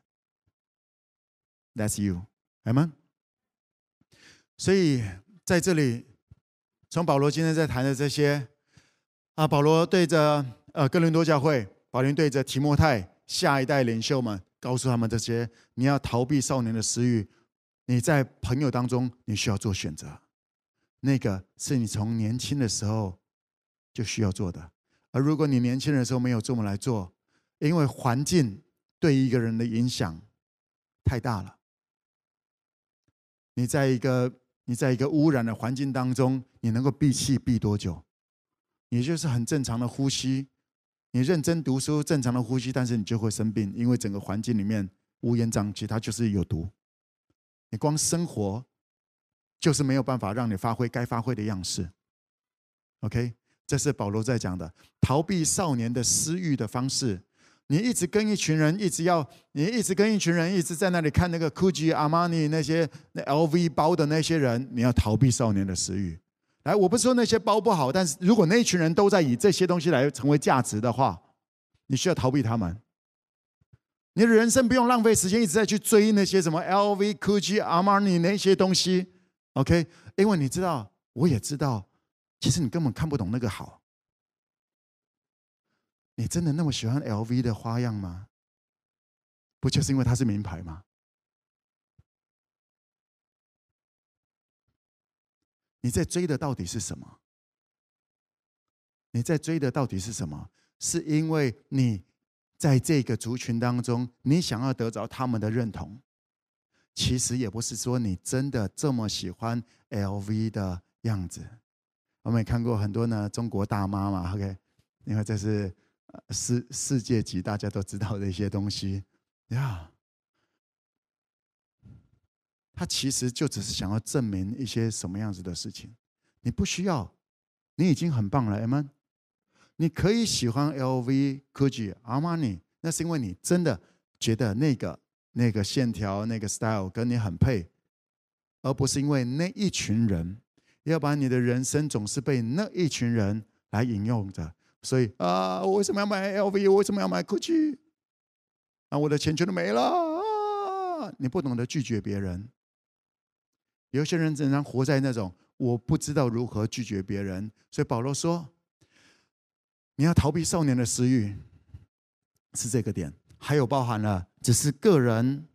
That's you，阿们。所以在这里。从保罗今天在谈的这些，啊，保罗对着呃哥林多教会，保罗对着提摩太下一代领袖们，告诉他们这些：你要逃避少年的私欲，你在朋友当中你需要做选择，那个是你从年轻的时候就需要做的。而如果你年轻的时候没有这么来做，因为环境对一个人的影响太大了，你在一个。你在一个污染的环境当中，你能够闭气闭多久？你就是很正常的呼吸，你认真读书，正常的呼吸，但是你就会生病，因为整个环境里面乌烟瘴气，它就是有毒。你光生活就是没有办法让你发挥该发挥的样式。OK，这是保罗在讲的，逃避少年的私欲的方式。你一直跟一群人，一直要你一直跟一群人，一直在那里看那个 Gucci、阿玛尼那些那 LV 包的那些人，你要逃避少年的私欲。来，我不是说那些包不好，但是如果那一群人都在以这些东西来成为价值的话，你需要逃避他们。你的人生不用浪费时间一直在去追那些什么 LV、Gucci、阿玛尼那些东西，OK？因为你知道，我也知道，其实你根本看不懂那个好。你真的那么喜欢 LV 的花样吗？不就是因为它是名牌吗？你在追的到底是什么？你在追的到底是什么？是因为你在这个族群当中，你想要得着他们的认同。其实也不是说你真的这么喜欢 LV 的样子。我们也看过很多呢，中国大妈嘛，OK，因为这是。世世界级大家都知道的一些东西呀，他其实就只是想要证明一些什么样子的事情。你不需要，你已经很棒了，Amen。你可以喜欢 LV、Gucci、Armani，那是因为你真的觉得那个那个线条、那个 style 跟你很配，而不是因为那一群人。要不然你的人生总是被那一群人来引用着。所以啊，我为什么要买 LV？我为什么要买 Gucci？啊，我的钱全都没了啊！你不懂得拒绝别人。有些人仍然活在那种我不知道如何拒绝别人。所以保罗说，你要逃避少年的私欲，是这个点。还有包含了，只是个人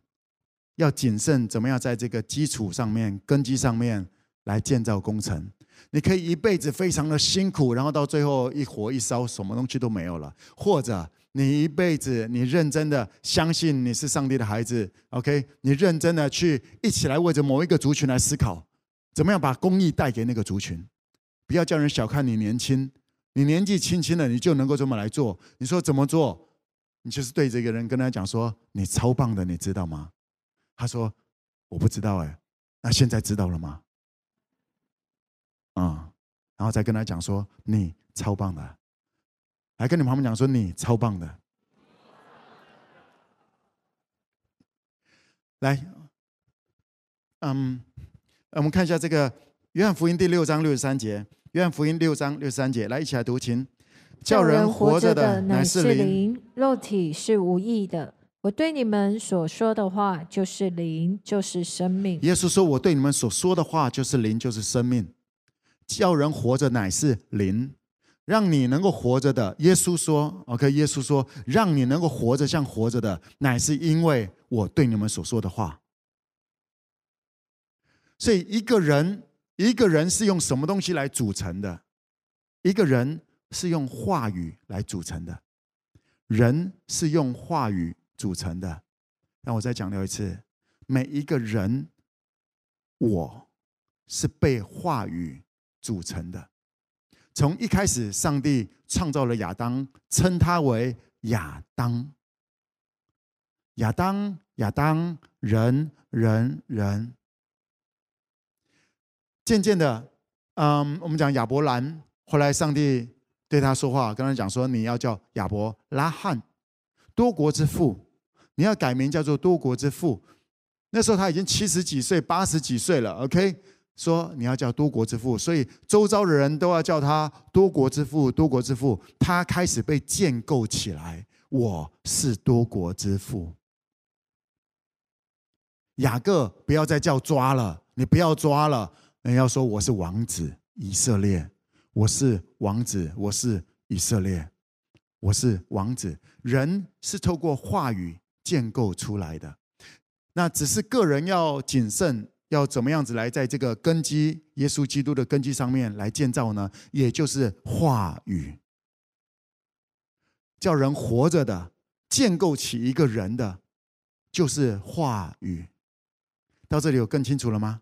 要谨慎，怎么样在这个基础上面、根基上面来建造工程。你可以一辈子非常的辛苦，然后到最后一火一烧，什么东西都没有了；或者你一辈子你认真的相信你是上帝的孩子，OK？你认真的去一起来为着某一个族群来思考，怎么样把公益带给那个族群？不要叫人小看你年轻，你年纪轻轻的你就能够这么来做。你说怎么做？你就是对这个人跟他讲说：“你超棒的，你知道吗？”他说：“我不知道哎。”那现在知道了吗？啊、嗯，然后再跟他讲说，你超棒的，来跟你旁边讲说，你超棒的，来，嗯，我们看一下这个约翰福音第六章六十三节，约翰福音六章六十三节，来一起来读，请，叫人活着的乃是灵，肉体是无益的。我对你们所说的话就是灵，就是生命。耶稣说，我对你们所说的话就是灵，就是生命。叫人活着乃是灵，让你能够活着的。耶稣说：“OK。”耶稣说：“让你能够活着像活着的，乃是因为我对你们所说的话。”所以，一个人，一个人是用什么东西来组成的？一个人是用话语来组成的。人是用话语组成的。让我再强调一次：每一个人，我是被话语。组成的，从一开始，上帝创造了亚当，称他为亚当。亚当，亚当，人，人，人。渐渐的，嗯，我们讲亚伯兰，后来上帝对他说话，跟他讲说：“你要叫亚伯拉罕，多国之父，你要改名叫做多国之父。”那时候他已经七十几岁、八十几岁了。OK。说你要叫多国之父，所以周遭的人都要叫他多国之父。多国之父，他开始被建构起来。我是多国之父。雅各，不要再叫抓了，你不要抓了，你要说我是王子以色列，我是王子，我是以色列，我是王子。人是透过话语建构出来的，那只是个人要谨慎。要怎么样子来在这个根基，耶稣基督的根基上面来建造呢？也就是话语，叫人活着的，建构起一个人的，就是话语。到这里有更清楚了吗？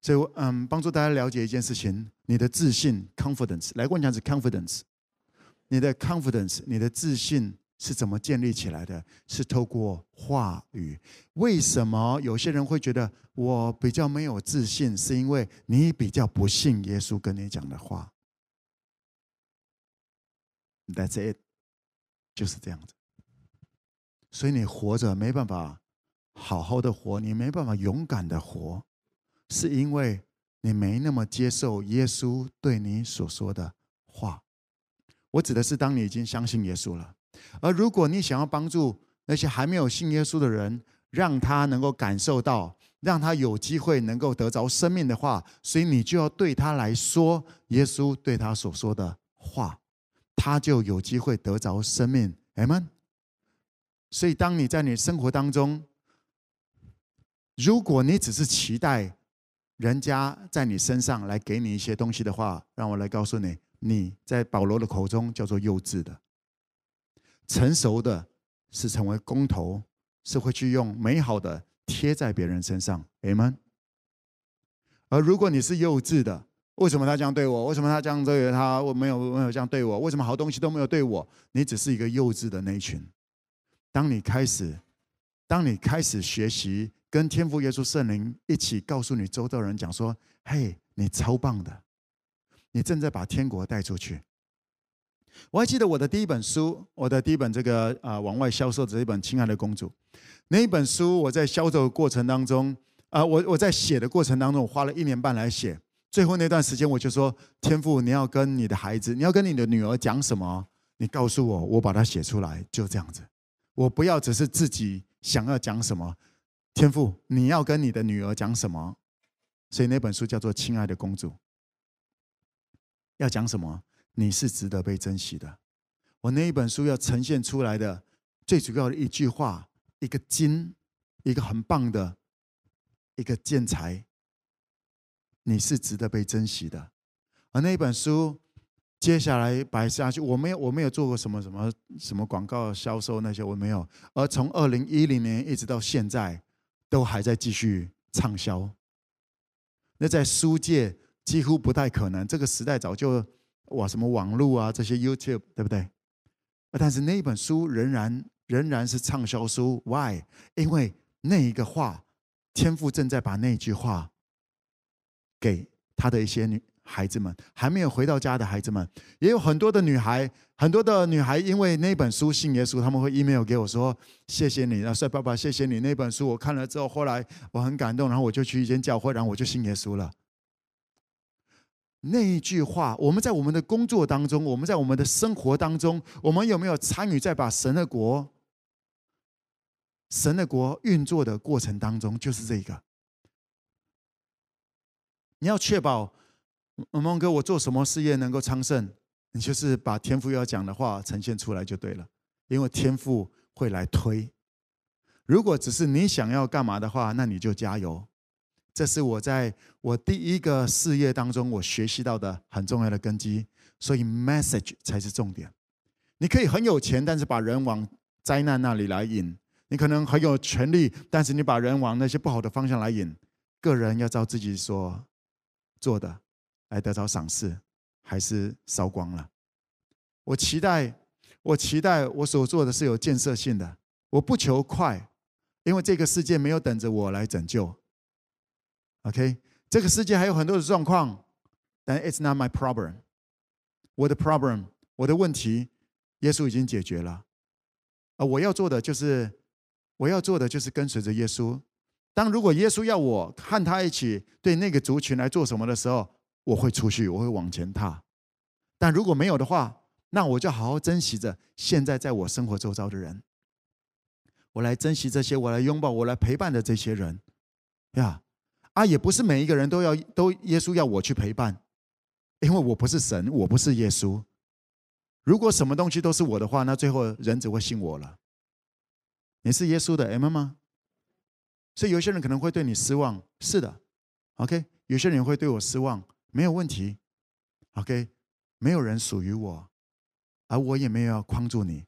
所以，嗯，帮助大家了解一件事情：你的自信 （confidence） 来问一下是 confidence，你的 confidence，你的自信。是怎么建立起来的？是透过话语。为什么有些人会觉得我比较没有自信？是因为你比较不信耶稣跟你讲的话。That's it，就是这样子。所以你活着没办法好好的活，你没办法勇敢的活，是因为你没那么接受耶稣对你所说的话。我指的是当你已经相信耶稣了。而如果你想要帮助那些还没有信耶稣的人，让他能够感受到，让他有机会能够得着生命的话，所以你就要对他来说耶稣对他所说的话，他就有机会得着生命。阿门。所以，当你在你生活当中，如果你只是期待人家在你身上来给你一些东西的话，让我来告诉你，你在保罗的口中叫做幼稚的。成熟的是成为工头，是会去用美好的贴在别人身上，Amen。而如果你是幼稚的，为什么他这样对我？为什么他这样对他？我没有没有这样对我？为什么好东西都没有对我？你只是一个幼稚的那群。当你开始，当你开始学习跟天父耶稣圣灵一起告诉你周遭人讲说：“嘿，你超棒的，你正在把天国带出去。”我还记得我的第一本书，我的第一本这个啊往外销售的这一本《亲爱的公主》，那一本书我在销售的过程当中，啊，我我在写的过程当中，我花了一年半来写。最后那段时间，我就说：天父，你要跟你的孩子，你要跟你的女儿讲什么？你告诉我，我把它写出来，就这样子。我不要只是自己想要讲什么。天父，你要跟你的女儿讲什么？所以那本书叫做《亲爱的公主》，要讲什么？你是值得被珍惜的。我那一本书要呈现出来的最主要的一句话，一个金，一个很棒的一个建材，你是值得被珍惜的。而那一本书接下来摆下去，我没有我没有做过什么什么什么广告销售那些我没有。而从二零一零年一直到现在，都还在继续畅销。那在书界几乎不太可能，这个时代早就哇什么网络啊这些 YouTube 对不对？但是那本书仍然仍然是畅销书。Why？因为那一个话，天父正在把那句话给他的一些女孩子们，还没有回到家的孩子们，也有很多的女孩，很多的女孩因为那本书信耶稣，他们会 email 给我说：“谢谢你，啊，帅爸爸，谢谢你那本书，我看了之后，后来我很感动，然后我就去一间教会，然后我就信耶稣了。”那一句话，我们在我们的工作当中，我们在我们的生活当中，我们有没有参与在把神的国、神的国运作的过程当中？就是这个。你要确保，蒙哥，我做什么事业能够昌盛？你就是把天赋要讲的话呈现出来就对了，因为天赋会来推。如果只是你想要干嘛的话，那你就加油。这是我在我第一个事业当中我学习到的很重要的根基，所以 message 才是重点。你可以很有钱，但是把人往灾难那里来引；你可能很有权力，但是你把人往那些不好的方向来引。个人要照自己所做的来得到赏识，还是烧光了？我期待，我期待我所做的是有建设性的。我不求快，因为这个世界没有等着我来拯救。OK，这个世界还有很多的状况，但 It's not my problem。我的 problem，我的问题，耶稣已经解决了。啊，我要做的就是，我要做的就是跟随着耶稣。当如果耶稣要我和他一起对那个族群来做什么的时候，我会出去，我会往前踏。但如果没有的话，那我就好好珍惜着现在在我生活周遭的人。我来珍惜这些，我来拥抱，我来陪伴的这些人，呀。啊，也不是每一个人都要都耶稣要我去陪伴，因为我不是神，我不是耶稣。如果什么东西都是我的话，那最后人只会信我了。你是耶稣的 M 吗？所以有些人可能会对你失望，是的，OK。有些人会对我失望，没有问题，OK。没有人属于我，而我也没有要框住你。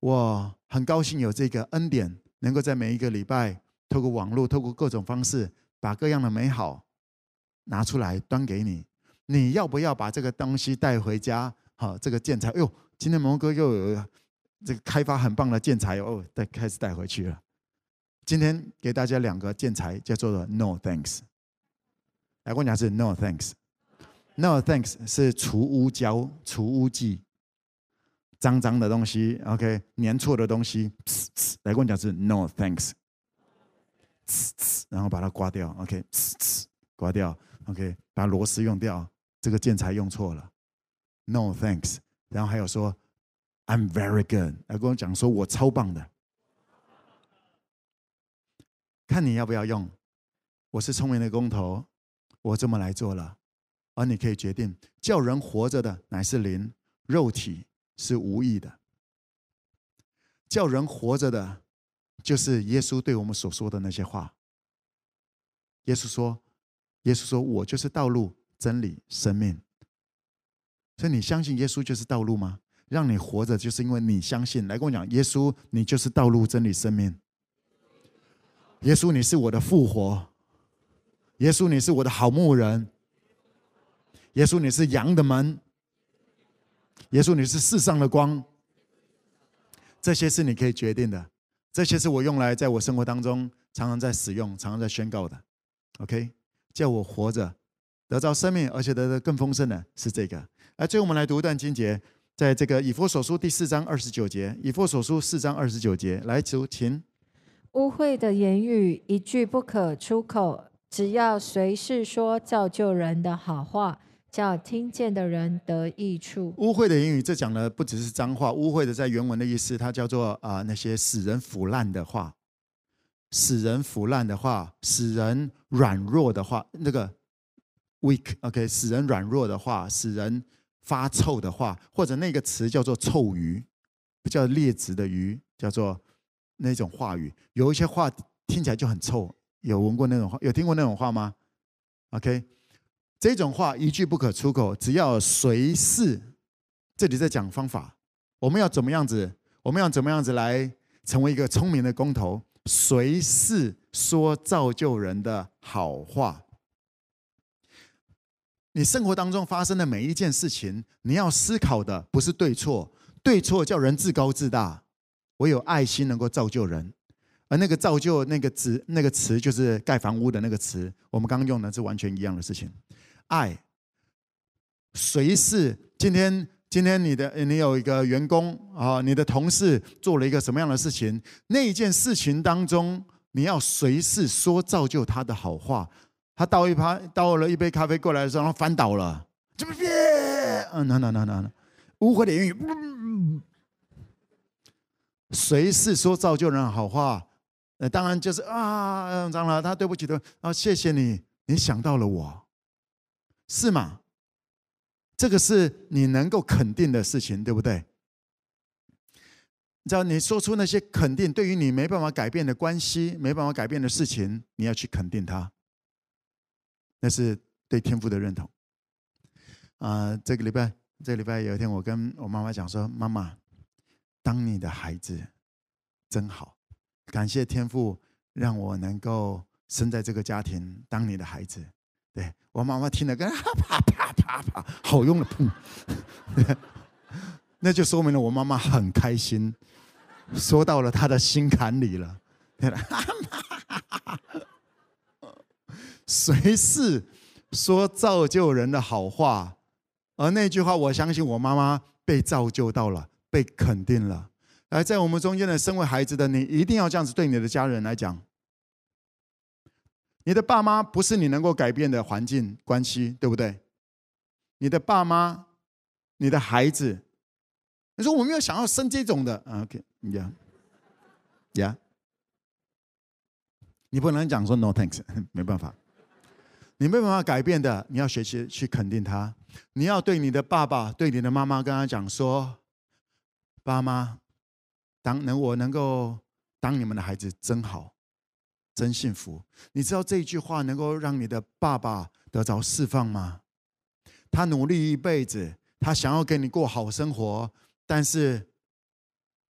我很高兴有这个恩典，能够在每一个礼拜，透过网络，透过各种方式。把各样的美好拿出来端给你，你要不要把这个东西带回家？好，这个建材，哎呦，今天蒙哥又有这个开发很棒的建材哦，带开始带回去了。今天给大家两个建材，叫做 No Thanks。来，我讲是 No Thanks，No Thanks 是除污胶、除污剂，脏脏的东西，OK，粘错的东西，来，我讲是 No Thanks。然后把它刮掉，OK，刮掉，OK，把螺丝用掉，这个建材用错了，No thanks。然后还有说，I'm very good，来跟我讲说我超棒的，看你要不要用。我是聪明的工头，我这么来做了，而你可以决定，叫人活着的乃是灵，肉体是无益的。叫人活着的。就是耶稣对我们所说的那些话。耶稣说：“耶稣说我就是道路、真理、生命。”所以你相信耶稣就是道路吗？让你活着，就是因为你相信。来跟我讲，耶稣，你就是道路、真理、生命。耶稣，你是我的复活。耶稣，你是我的好牧人。耶稣，你是羊的门。耶稣，你是世上的光。这些是你可以决定的。这些是我用来在我生活当中常常在使用、常常在宣告的。OK，叫我活着，得到生命，而且得到更丰盛的是这个。来最后我们来读一段经节，在这个以弗所书第四章二十九节。以弗所书四章二十九节，来读，请。污秽的言语一句不可出口，只要随时说造就人的好话。叫听见的人得益处。污秽的言语，这讲的不只是脏话。污秽的在原文的意思，它叫做啊、那些使人腐烂的话，使人腐烂的话，使人软弱的话，那个 weak，OK，、使人软弱的话，使人发臭的话，或者那个词叫做臭鱼，不叫劣质的鱼，叫做那种话语。有一些话听起来就很臭，有闻过那种话，有听过那种话吗？OK。这种话一句不可出口，只要随时。这里在讲方法，我们要怎么样子？我们要怎么样子来成为一个聪明的工头？随时说造就人的好话。你生活当中发生的每一件事情，你要思考的不是对错，对错叫人自高自大，唯有爱心能够造就人。而那个造就那个字那个词，就是盖房屋的那个词，我们刚刚用的是完全一样的事情。爱，随时今天今天你的你有一个员工啊，你的同事做了一个什么样的事情，那一件事情当中，你要随时说造就他的好话。他倒一趴倒了一杯咖啡过来的时候，他翻倒了，怎么别，嗯，那那那那那，污秽的言语，随时说造就人好话。那当然就是啊，张老，他对不起的啊，谢谢你，你想到了我，是吗？这个是你能够肯定的事情，对不对？你知道，你说出那些肯定，对于你没办法改变的关系，没办法改变的事情，你要去肯定它，那是对天赋的认同。啊，这个礼拜，这个礼拜有一天，我跟我妈妈讲说：“妈妈，当你的孩子真好。”感谢天赋让我能够生在这个家庭，当你的孩子。对，我妈妈听了，跟啪啪啪啪，好用的砰，*laughs* 那就说明了我妈妈很开心，说到了她的心坎里了。*laughs* 谁是说造就人的好话，而那句话，我相信我妈妈被造就到了，被肯定了。而在我们中间的，身为孩子的你，一定要这样子对你的家人来讲。你的爸妈不是你能够改变的环境关系，对不对？你的爸妈，你的孩子，你说我没有想要生这种的，OK，Yeah，Yeah，*laughs* *laughs* 你不能讲说 No thanks，*laughs* 没办法，你没办法改变的，你要学习去肯定他。你要对你的爸爸、对你的妈妈跟他讲说，爸妈。当能我能够当你们的孩子真好，真幸福。你知道这句话能够让你的爸爸得着释放吗？他努力一辈子，他想要给你过好生活，但是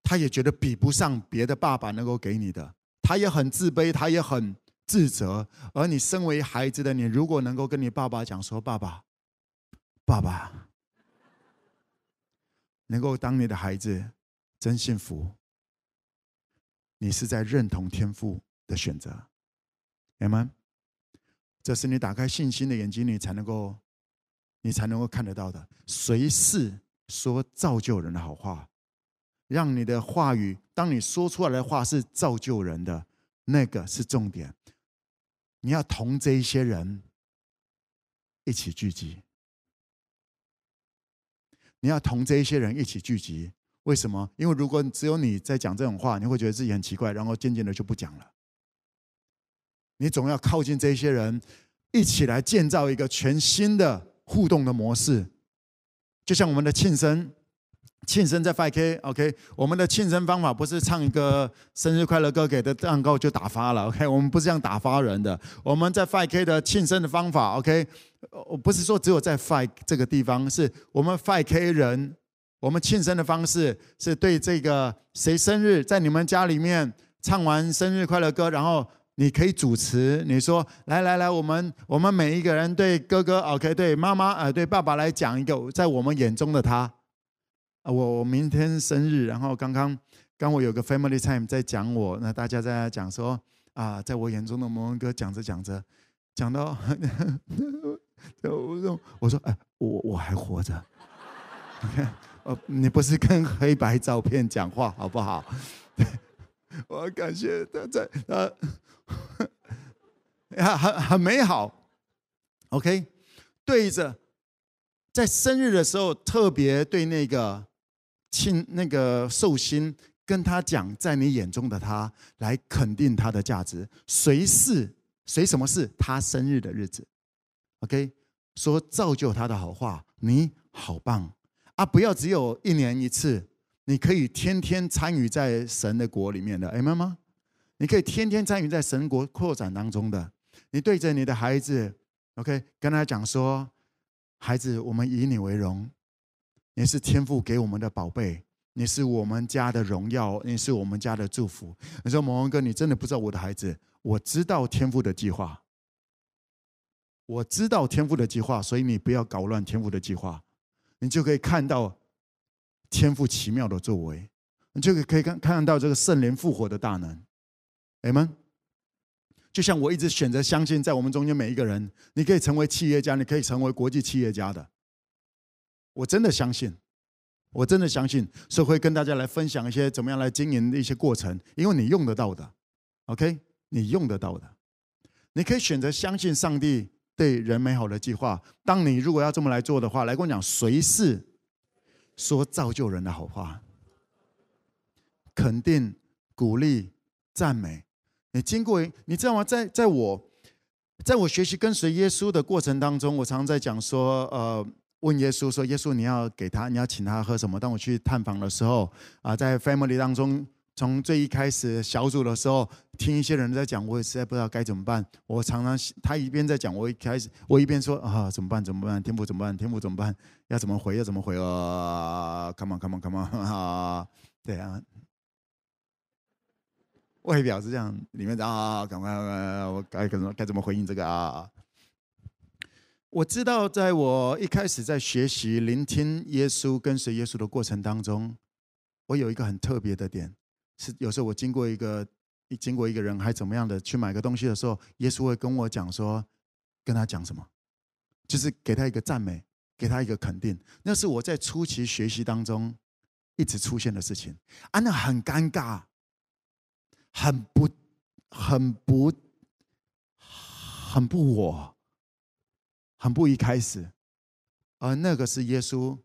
他也觉得比不上别的爸爸能够给你的，他也很自卑，他也很自责。而你身为孩子的你，如果能够跟你爸爸讲说：“爸爸，爸爸，能够当你的孩子，真幸福。”你是在认同天赋的选择，明白吗？这是你打开信心的眼睛，你才能够，你才能够看得到的。随时说造就人的好话，让你的话语，当你说出来的话是造就人的，那个是重点。你要同这一些人一起聚集，你要同这一些人一起聚集。为什么？因为如果只有你在讲这种话，你会觉得自己很奇怪，然后渐渐的就不讲了。你总要靠近这些人，一起来建造一个全新的互动的模式。就像我们的庆生，庆生在 5K，OK，我们的庆生方法不是唱一个生日快乐歌给的蛋糕就打发了，OK，我们不是这样打发人的。我们在 5K 的庆生的方法，OK，我不是说只有在5这个地方，是我们 5K 人。我们庆生的方式是对这个谁生日，在你们家里面唱完生日快乐歌，然后你可以主持，你说来来来，我们我们每一个人对哥哥，OK，对妈妈，呃，对爸爸来讲一个在我们眼中的他。啊，我我明天生日，然后刚刚刚我有个 family time 在讲我，那大家在讲说啊，在我眼中的某某哥讲着讲着，讲到 *laughs* 我说我说哎，我我还活着。OK。哦，你不是跟黑白照片讲话好不好？*laughs* 我感谢他在呃，*laughs* 很很美好。OK，对着在生日的时候，特别对那个亲那个寿星跟他讲，在你眼中的他，来肯定他的价值。谁是谁什么是？他生日的日子。OK，说造就他的好话，你好棒。啊，不要只有一年一次，你可以天天参与在神的国里面的，明白吗？你可以天天参与在神国扩展当中的。你对着你的孩子 OK，跟他讲说，孩子，我们以你为荣，你是天父给我们的宝贝，你是我们家的荣耀，你是我们家的祝福。你说，蒙文哥，你真的不知道我的孩子，我知道天父的计划，我知道天父的计划，所以你不要搞乱天父的计划，你就可以看到天父奇妙的作为，你就可以看看到这个圣灵复活的大能，阿们。就像我一直选择相信，在我们中间每一个人，你可以成为企业家，你可以成为国际企业家的。我真的相信，我真的相信，所以会跟大家来分享一些怎么样来经营的一些过程，因为你用得到的，OK，你用得到的，你可以选择相信上帝对人美好的计划。当你如果要这么来做的话，来跟我讲，谁是说造就人的好话，肯定、鼓励、赞美。你经过，你知道吗？在在我，在我学习跟随耶稣的过程当中，我常常在讲说，呃，问耶稣说：“耶稣，你要给他，你要请他喝什么？”当我去探访的时候，啊，在 family 当中，从最一开始小组的时候，听一些人在讲，我也实在不知道该怎么办。我常常他一边在讲，我一开始我一边说：“啊，怎么办？怎么办？天父怎么办？天父怎么办？要怎么回？要怎么回？啊，come on，come on，come on，啊，对啊。”外表是这样，里面啊，赶快，我该怎么该怎么回应这个啊？我知道，在我一开始在学习、聆听耶稣、跟随耶稣的过程当中，我有一个很特别的点，是有时候我经过一个，经过一个人还怎么样的去买个东西的时候，耶稣会跟我讲说，跟他讲什么，就是给他一个赞美，给他一个肯定。那是我在初期学习当中一直出现的事情啊，那很尴尬。很不，很不，很不我，很不一开始，而那个是耶稣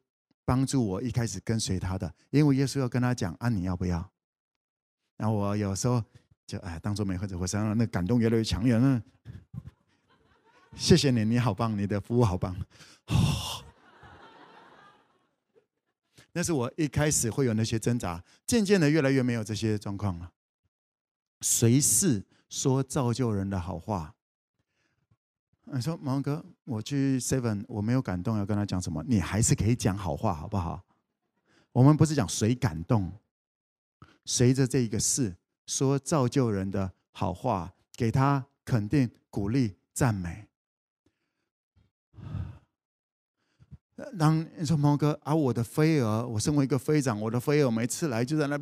帮助我一开始跟随他的，因为耶稣要跟他讲啊，你要不要？然后我有时候就哎，当做没喝这回事，那感动越来越强烈。那谢谢你，你好棒，你的服务好棒。那是我一开始会有那些挣扎，渐渐的越来越没有这些状况了。随时说造就人的好话。你说毛哥，我去 Seven，我没有感动，要跟他讲什么？你还是可以讲好话，好不好？我们不是讲谁感动，随着这一个事说造就人的好话，给他肯定、鼓励、赞美。当你说毛哥啊，我的飞蛾，我身为一个飞长，我的飞蛾每次来就在那，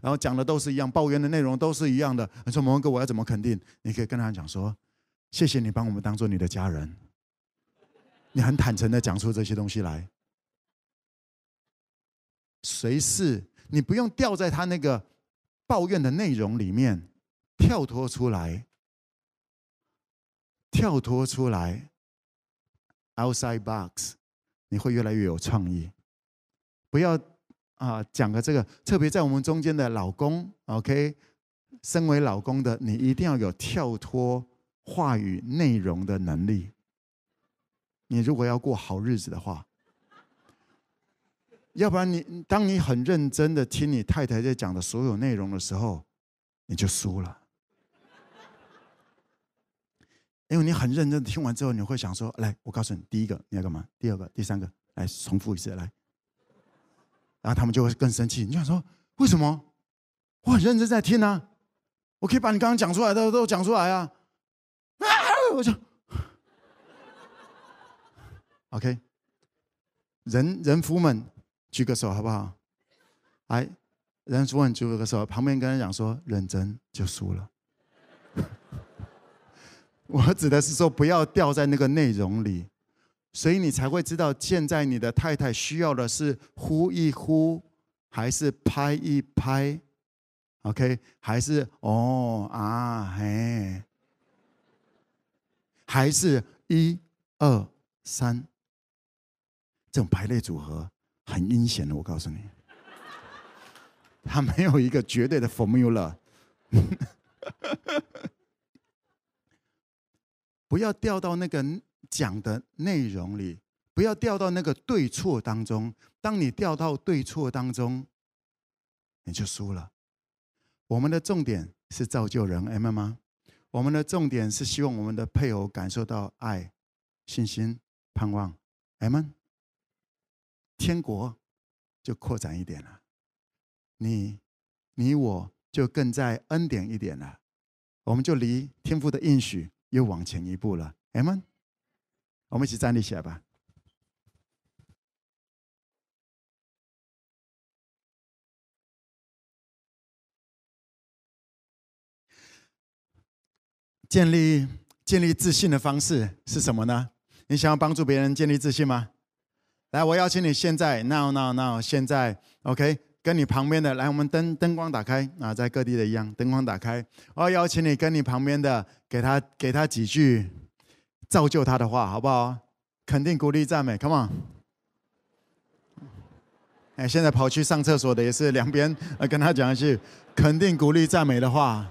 然后讲的都是一样，抱怨的内容都是一样的。你说毛哥，我要怎么肯定？你可以跟他讲说，谢谢你帮我们当做你的家人，你很坦诚的讲出这些东西来。随时你不用掉在他那个抱怨的内容里面，跳脱出来，跳脱出来。Outside box，你会越来越有创意。不要啊，讲个这个，特别在我们中间的老公，OK，身为老公的你一定要有跳脱话语内容的能力。你如果要过好日子的话，要不然你当你很认真的听你太太在讲的所有内容的时候，你就输了。因为你很认真听完之后，你会想说：“来，我告诉你，第一个你要干嘛？第二个、第三个，来重复一次，来。”然后他们就会更生气。你就想说为什么？我很认真在听啊，我可以把你刚刚讲出来的都讲出来啊！啊，我就 OK，人人夫们举个手好不好？来，人夫们举个手，旁边跟人讲说：“认真就输了。”我指的是说，不要掉在那个内容里，所以你才会知道，现在你的太太需要的是呼一呼，还是拍一拍？OK，还是哦啊嘿，还是一二三，这种排列组合很阴险的，我告诉你，他没有一个绝对的 formula。*laughs* 不要掉到那个讲的内容里，不要掉到那个对错当中。当你掉到对错当中，你就输了。我们的重点是造就人，明白吗？我们的重点是希望我们的配偶感受到爱、信心、盼望。阿们，天国就扩展一点了，你、你我就更在恩典一点了，我们就离天父的应许又往前一步了。阿们，我们一起站立起来吧。建立建立自信的方式是什么呢？你想要帮助别人建立自信吗？来，我邀请你现在，now now now，现在，OK，跟你旁边的，来，我们灯灯光打开啊，在各地的一样，灯光打开。我要邀请你跟你旁边的，给他给他几句造就他的话，好不好？肯定、鼓励、赞美，Come on！哎，现在跑去上厕所的也是两边，跟他讲一句肯定、鼓励、赞美的话。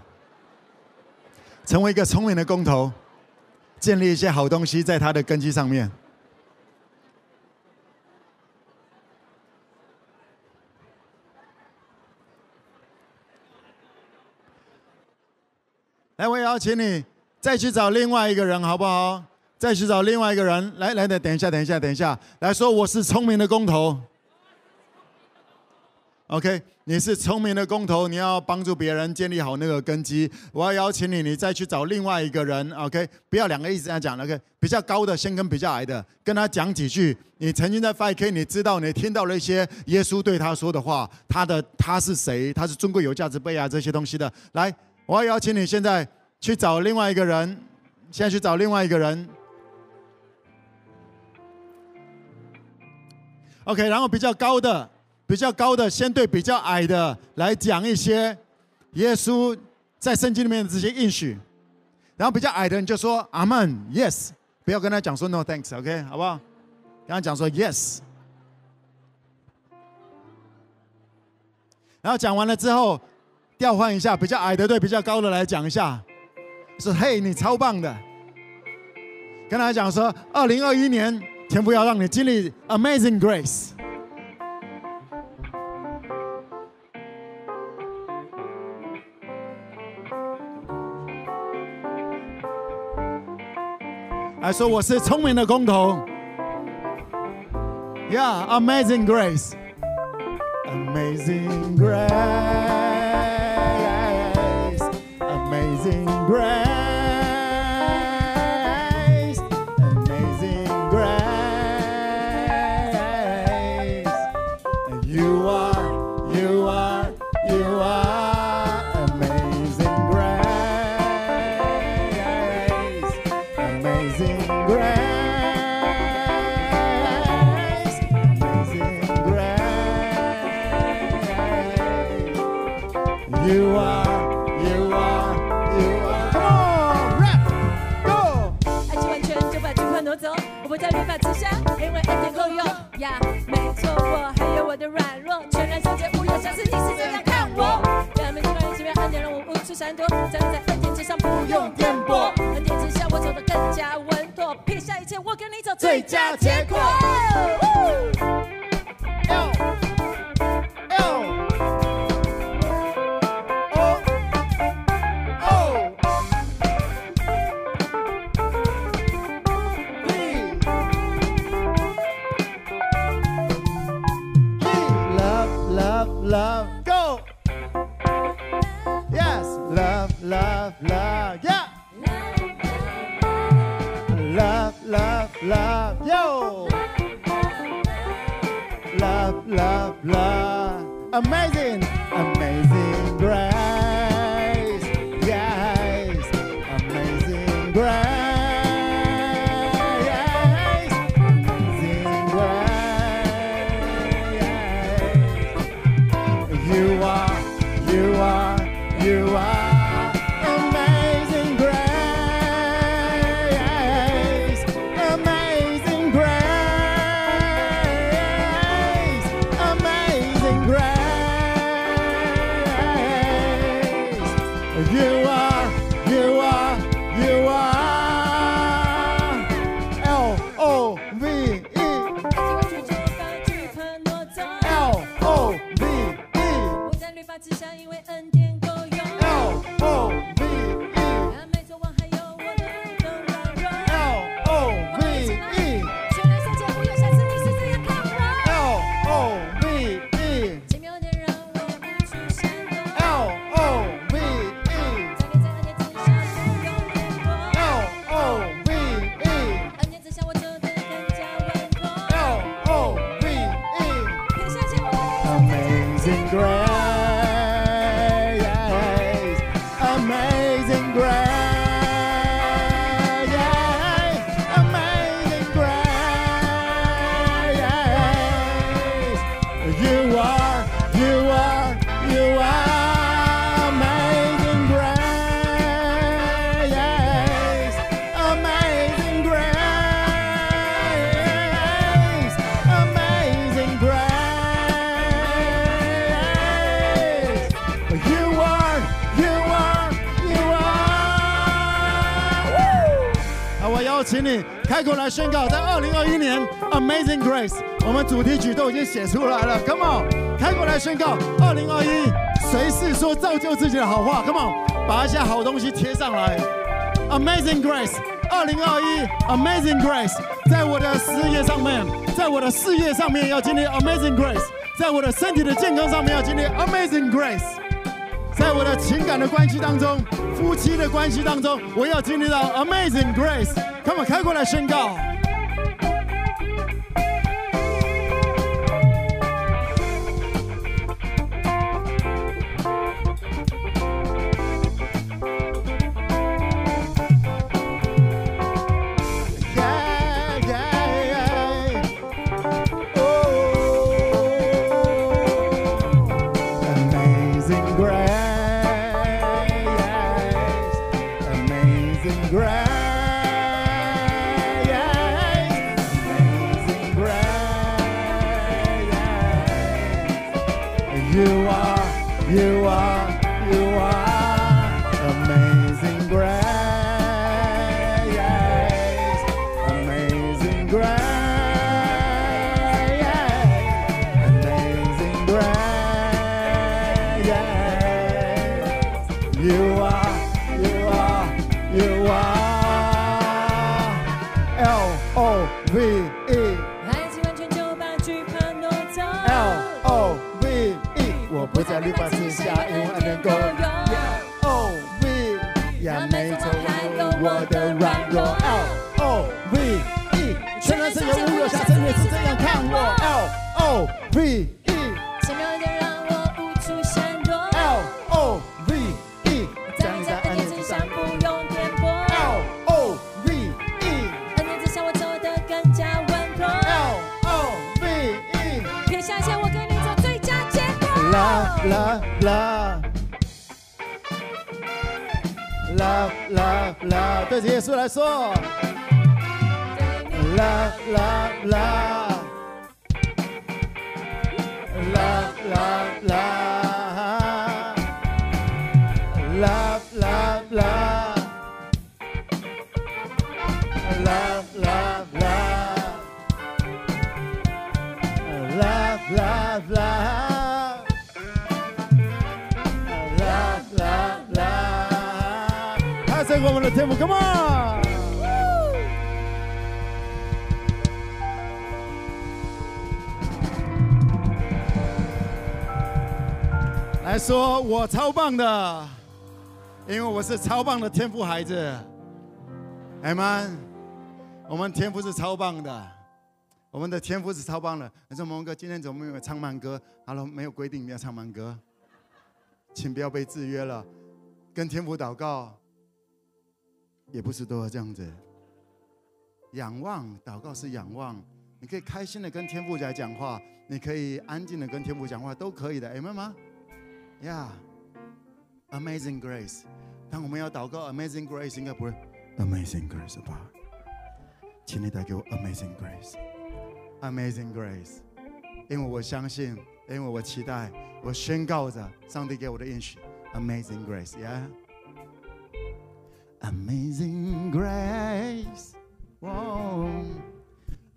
成为一个聪明的工头，建立一些好东西在他的根基上面。来，我也邀请你再去找另外一个人，好不好？再去找另外一个人，来来的，等一下，等一下，等一下，来说我是聪明的工头。OK，你是聪明的工头，你要帮助别人建立好那个根基。我要邀请你，你再去找另外一个人。OK，不要两个一直在讲。OK，比较高的先跟比较矮的，跟他讲几句。你曾经在 5K，你知道你听到了一些耶稣对他说的话，他的他是谁？他是尊贵有价值杯啊这些东西的。来，我要邀请你现在去找另外一个人，现在去找另外一个人。OK，然后比较高的。比较高的先对比较矮的来讲一些耶稣在圣经里面的这些应许，然后比较矮的人就说阿门，yes，不要跟他讲说 no thanks，OK，好不好？跟他讲说 yes，然后讲完了之后调换一下，比较矮的对比较高的来讲一下，说嘿，你超棒的，跟他讲说二零二一年天父要让你经历 amazing grace。还说我是聪明的工头，Yeah Amazing Grace，Amazing grace, breath. 颠簸很简直像我走的更加稳妥撇下一切我跟你走最佳结果。Llovego yes love love love Amazing. 主题曲都已经写出来了，Come on，开口来宣告，二零二一，谁是说造就自己的好话，Come on，把一些好东西贴上来，Amazing Grace，二零二一 Amazing Grace，在我的事业上面，在我的事业上面要经历 Amazing Grace，在我的身体的健康上面要经历 Amazing Grace。在我的情感的关系当中，夫妻的关系当中，我要经历到 Amazing Grace。Come on，开过来宣告。对着耶稣来说。Love, love, love.，Come on！来说，我超棒的，因为我是超棒的天赋孩子。Amen。我们天赋是超棒的，我们的天赋是超棒的。你说蒙哥今天怎么没有唱慢歌？好了，没有规定你要唱慢歌，请不要被制约了。跟天父祷告，也不是都要这样子。仰望祷告是仰望，你可以开心的跟天父来讲话，你可以安静的跟天父讲话，都可以的。明白吗？Yeah，Amazing Grace。当我们要祷告 Amazing Grace，应该不会 Amazing Grace 吧？请你带给我 Amazing Grace，Amazing Grace，因为我相信，因为我期待，我宣告着上帝给我的应许，Amazing Grace，Yeah Amazing grace. Whoa.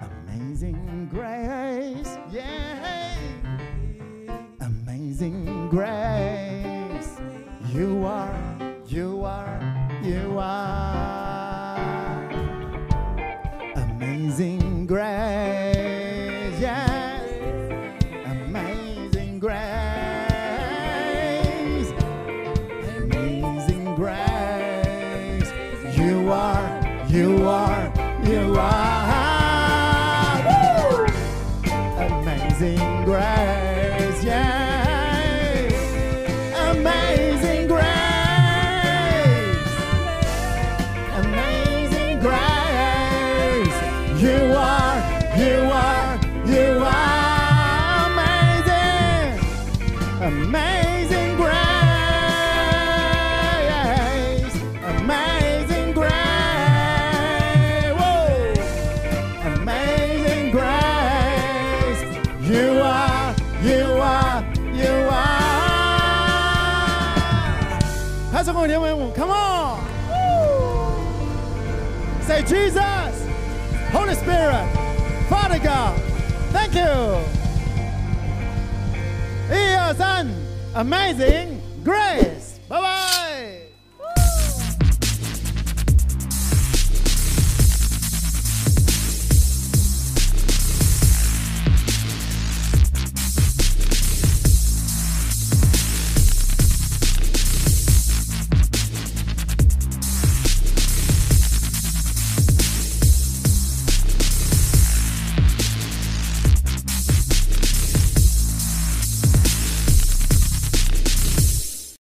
Amazing grace. Yeah. Amazing grace. You are, you are, you are. 拍手跟我连为舞，Come on！Say Jesus，Holy Spirit，Father God，Thank you。一二三，Amazing Grace。